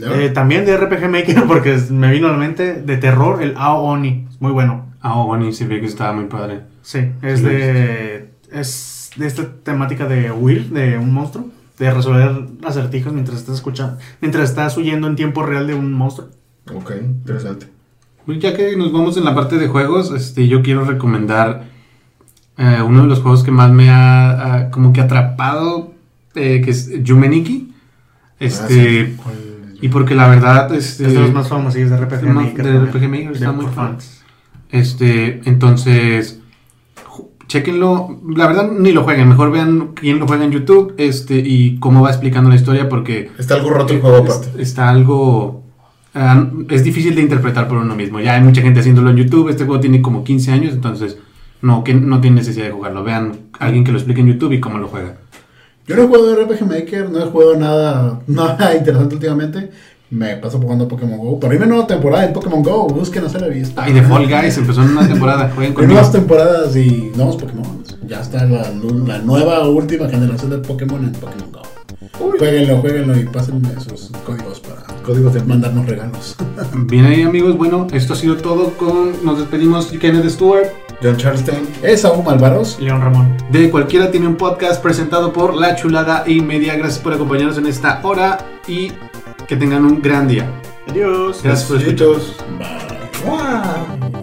[SPEAKER 2] Eh, también de RPG Maker, porque me vino a la mente de terror, el Aoni. Es muy bueno.
[SPEAKER 1] Ah, bueno, sí, vi que estaba muy padre.
[SPEAKER 2] Sí, es
[SPEAKER 1] Sí,
[SPEAKER 2] de. Es de esta temática de huir de un monstruo. De resolver acertijos mientras estás escuchando. Mientras estás huyendo en tiempo real de un monstruo.
[SPEAKER 4] Ok, interesante.
[SPEAKER 1] Pues Ya que nos vamos en la parte de juegos, este, yo quiero recomendar eh, uno de los juegos que más me ha como que atrapado, eh, que es Yumeniki. Este,
[SPEAKER 4] Ah, sí.
[SPEAKER 1] y porque la verdad, este,
[SPEAKER 2] Es de los más famosos de RPG
[SPEAKER 1] de
[SPEAKER 2] Maker.
[SPEAKER 1] de
[SPEAKER 2] también.
[SPEAKER 1] RPG Maker está
[SPEAKER 2] De
[SPEAKER 1] muy fan.
[SPEAKER 2] fans.
[SPEAKER 1] Este, entonces, chequenlo. La verdad, ni lo jueguen. Mejor vean quién lo juega en YouTube este, y cómo va explicando la historia porque
[SPEAKER 4] Está algo roto el juego aparte.
[SPEAKER 1] está algo... ah, es difícil de interpretar por uno mismo. Ya hay mucha gente haciéndolo en YouTube. Este juego tiene como 15 años, entonces no, que, no tiene necesidad de jugarlo. Vean a alguien que lo explique en YouTube y cómo lo juega.
[SPEAKER 3] Yo no he jugado RPG Maker, no he jugado nada, nada interesante últimamente. Me paso jugando Pokémon Go. Pero hay una nueva temporada en Pokémon Go, busquen hacer la vista.
[SPEAKER 1] Y de Fall Guys empezó en una temporada. Jueguen conmigo.
[SPEAKER 3] nuevas temporadas y nuevos Pokémon. Ya está la, la nueva última generación de Pokémon en Pokémon Go. Jueguenlo, jueguenlo y pásenme esos códigos para
[SPEAKER 4] Códigos de
[SPEAKER 3] mandarnos regalos.
[SPEAKER 1] Bien ahí amigos, bueno, esto ha sido todo con... Nos despedimos Kenneth Stewart.
[SPEAKER 4] John Charleston.
[SPEAKER 3] Es Aún Malvaros.
[SPEAKER 2] León Ramón.
[SPEAKER 1] De cualquiera tiene un podcast presentado por La Chulada y Media. Gracias por acompañarnos en esta hora y que tengan un gran día.
[SPEAKER 2] Adiós.
[SPEAKER 1] Gracias por escuchar.
[SPEAKER 4] Besitos.
[SPEAKER 3] Bye.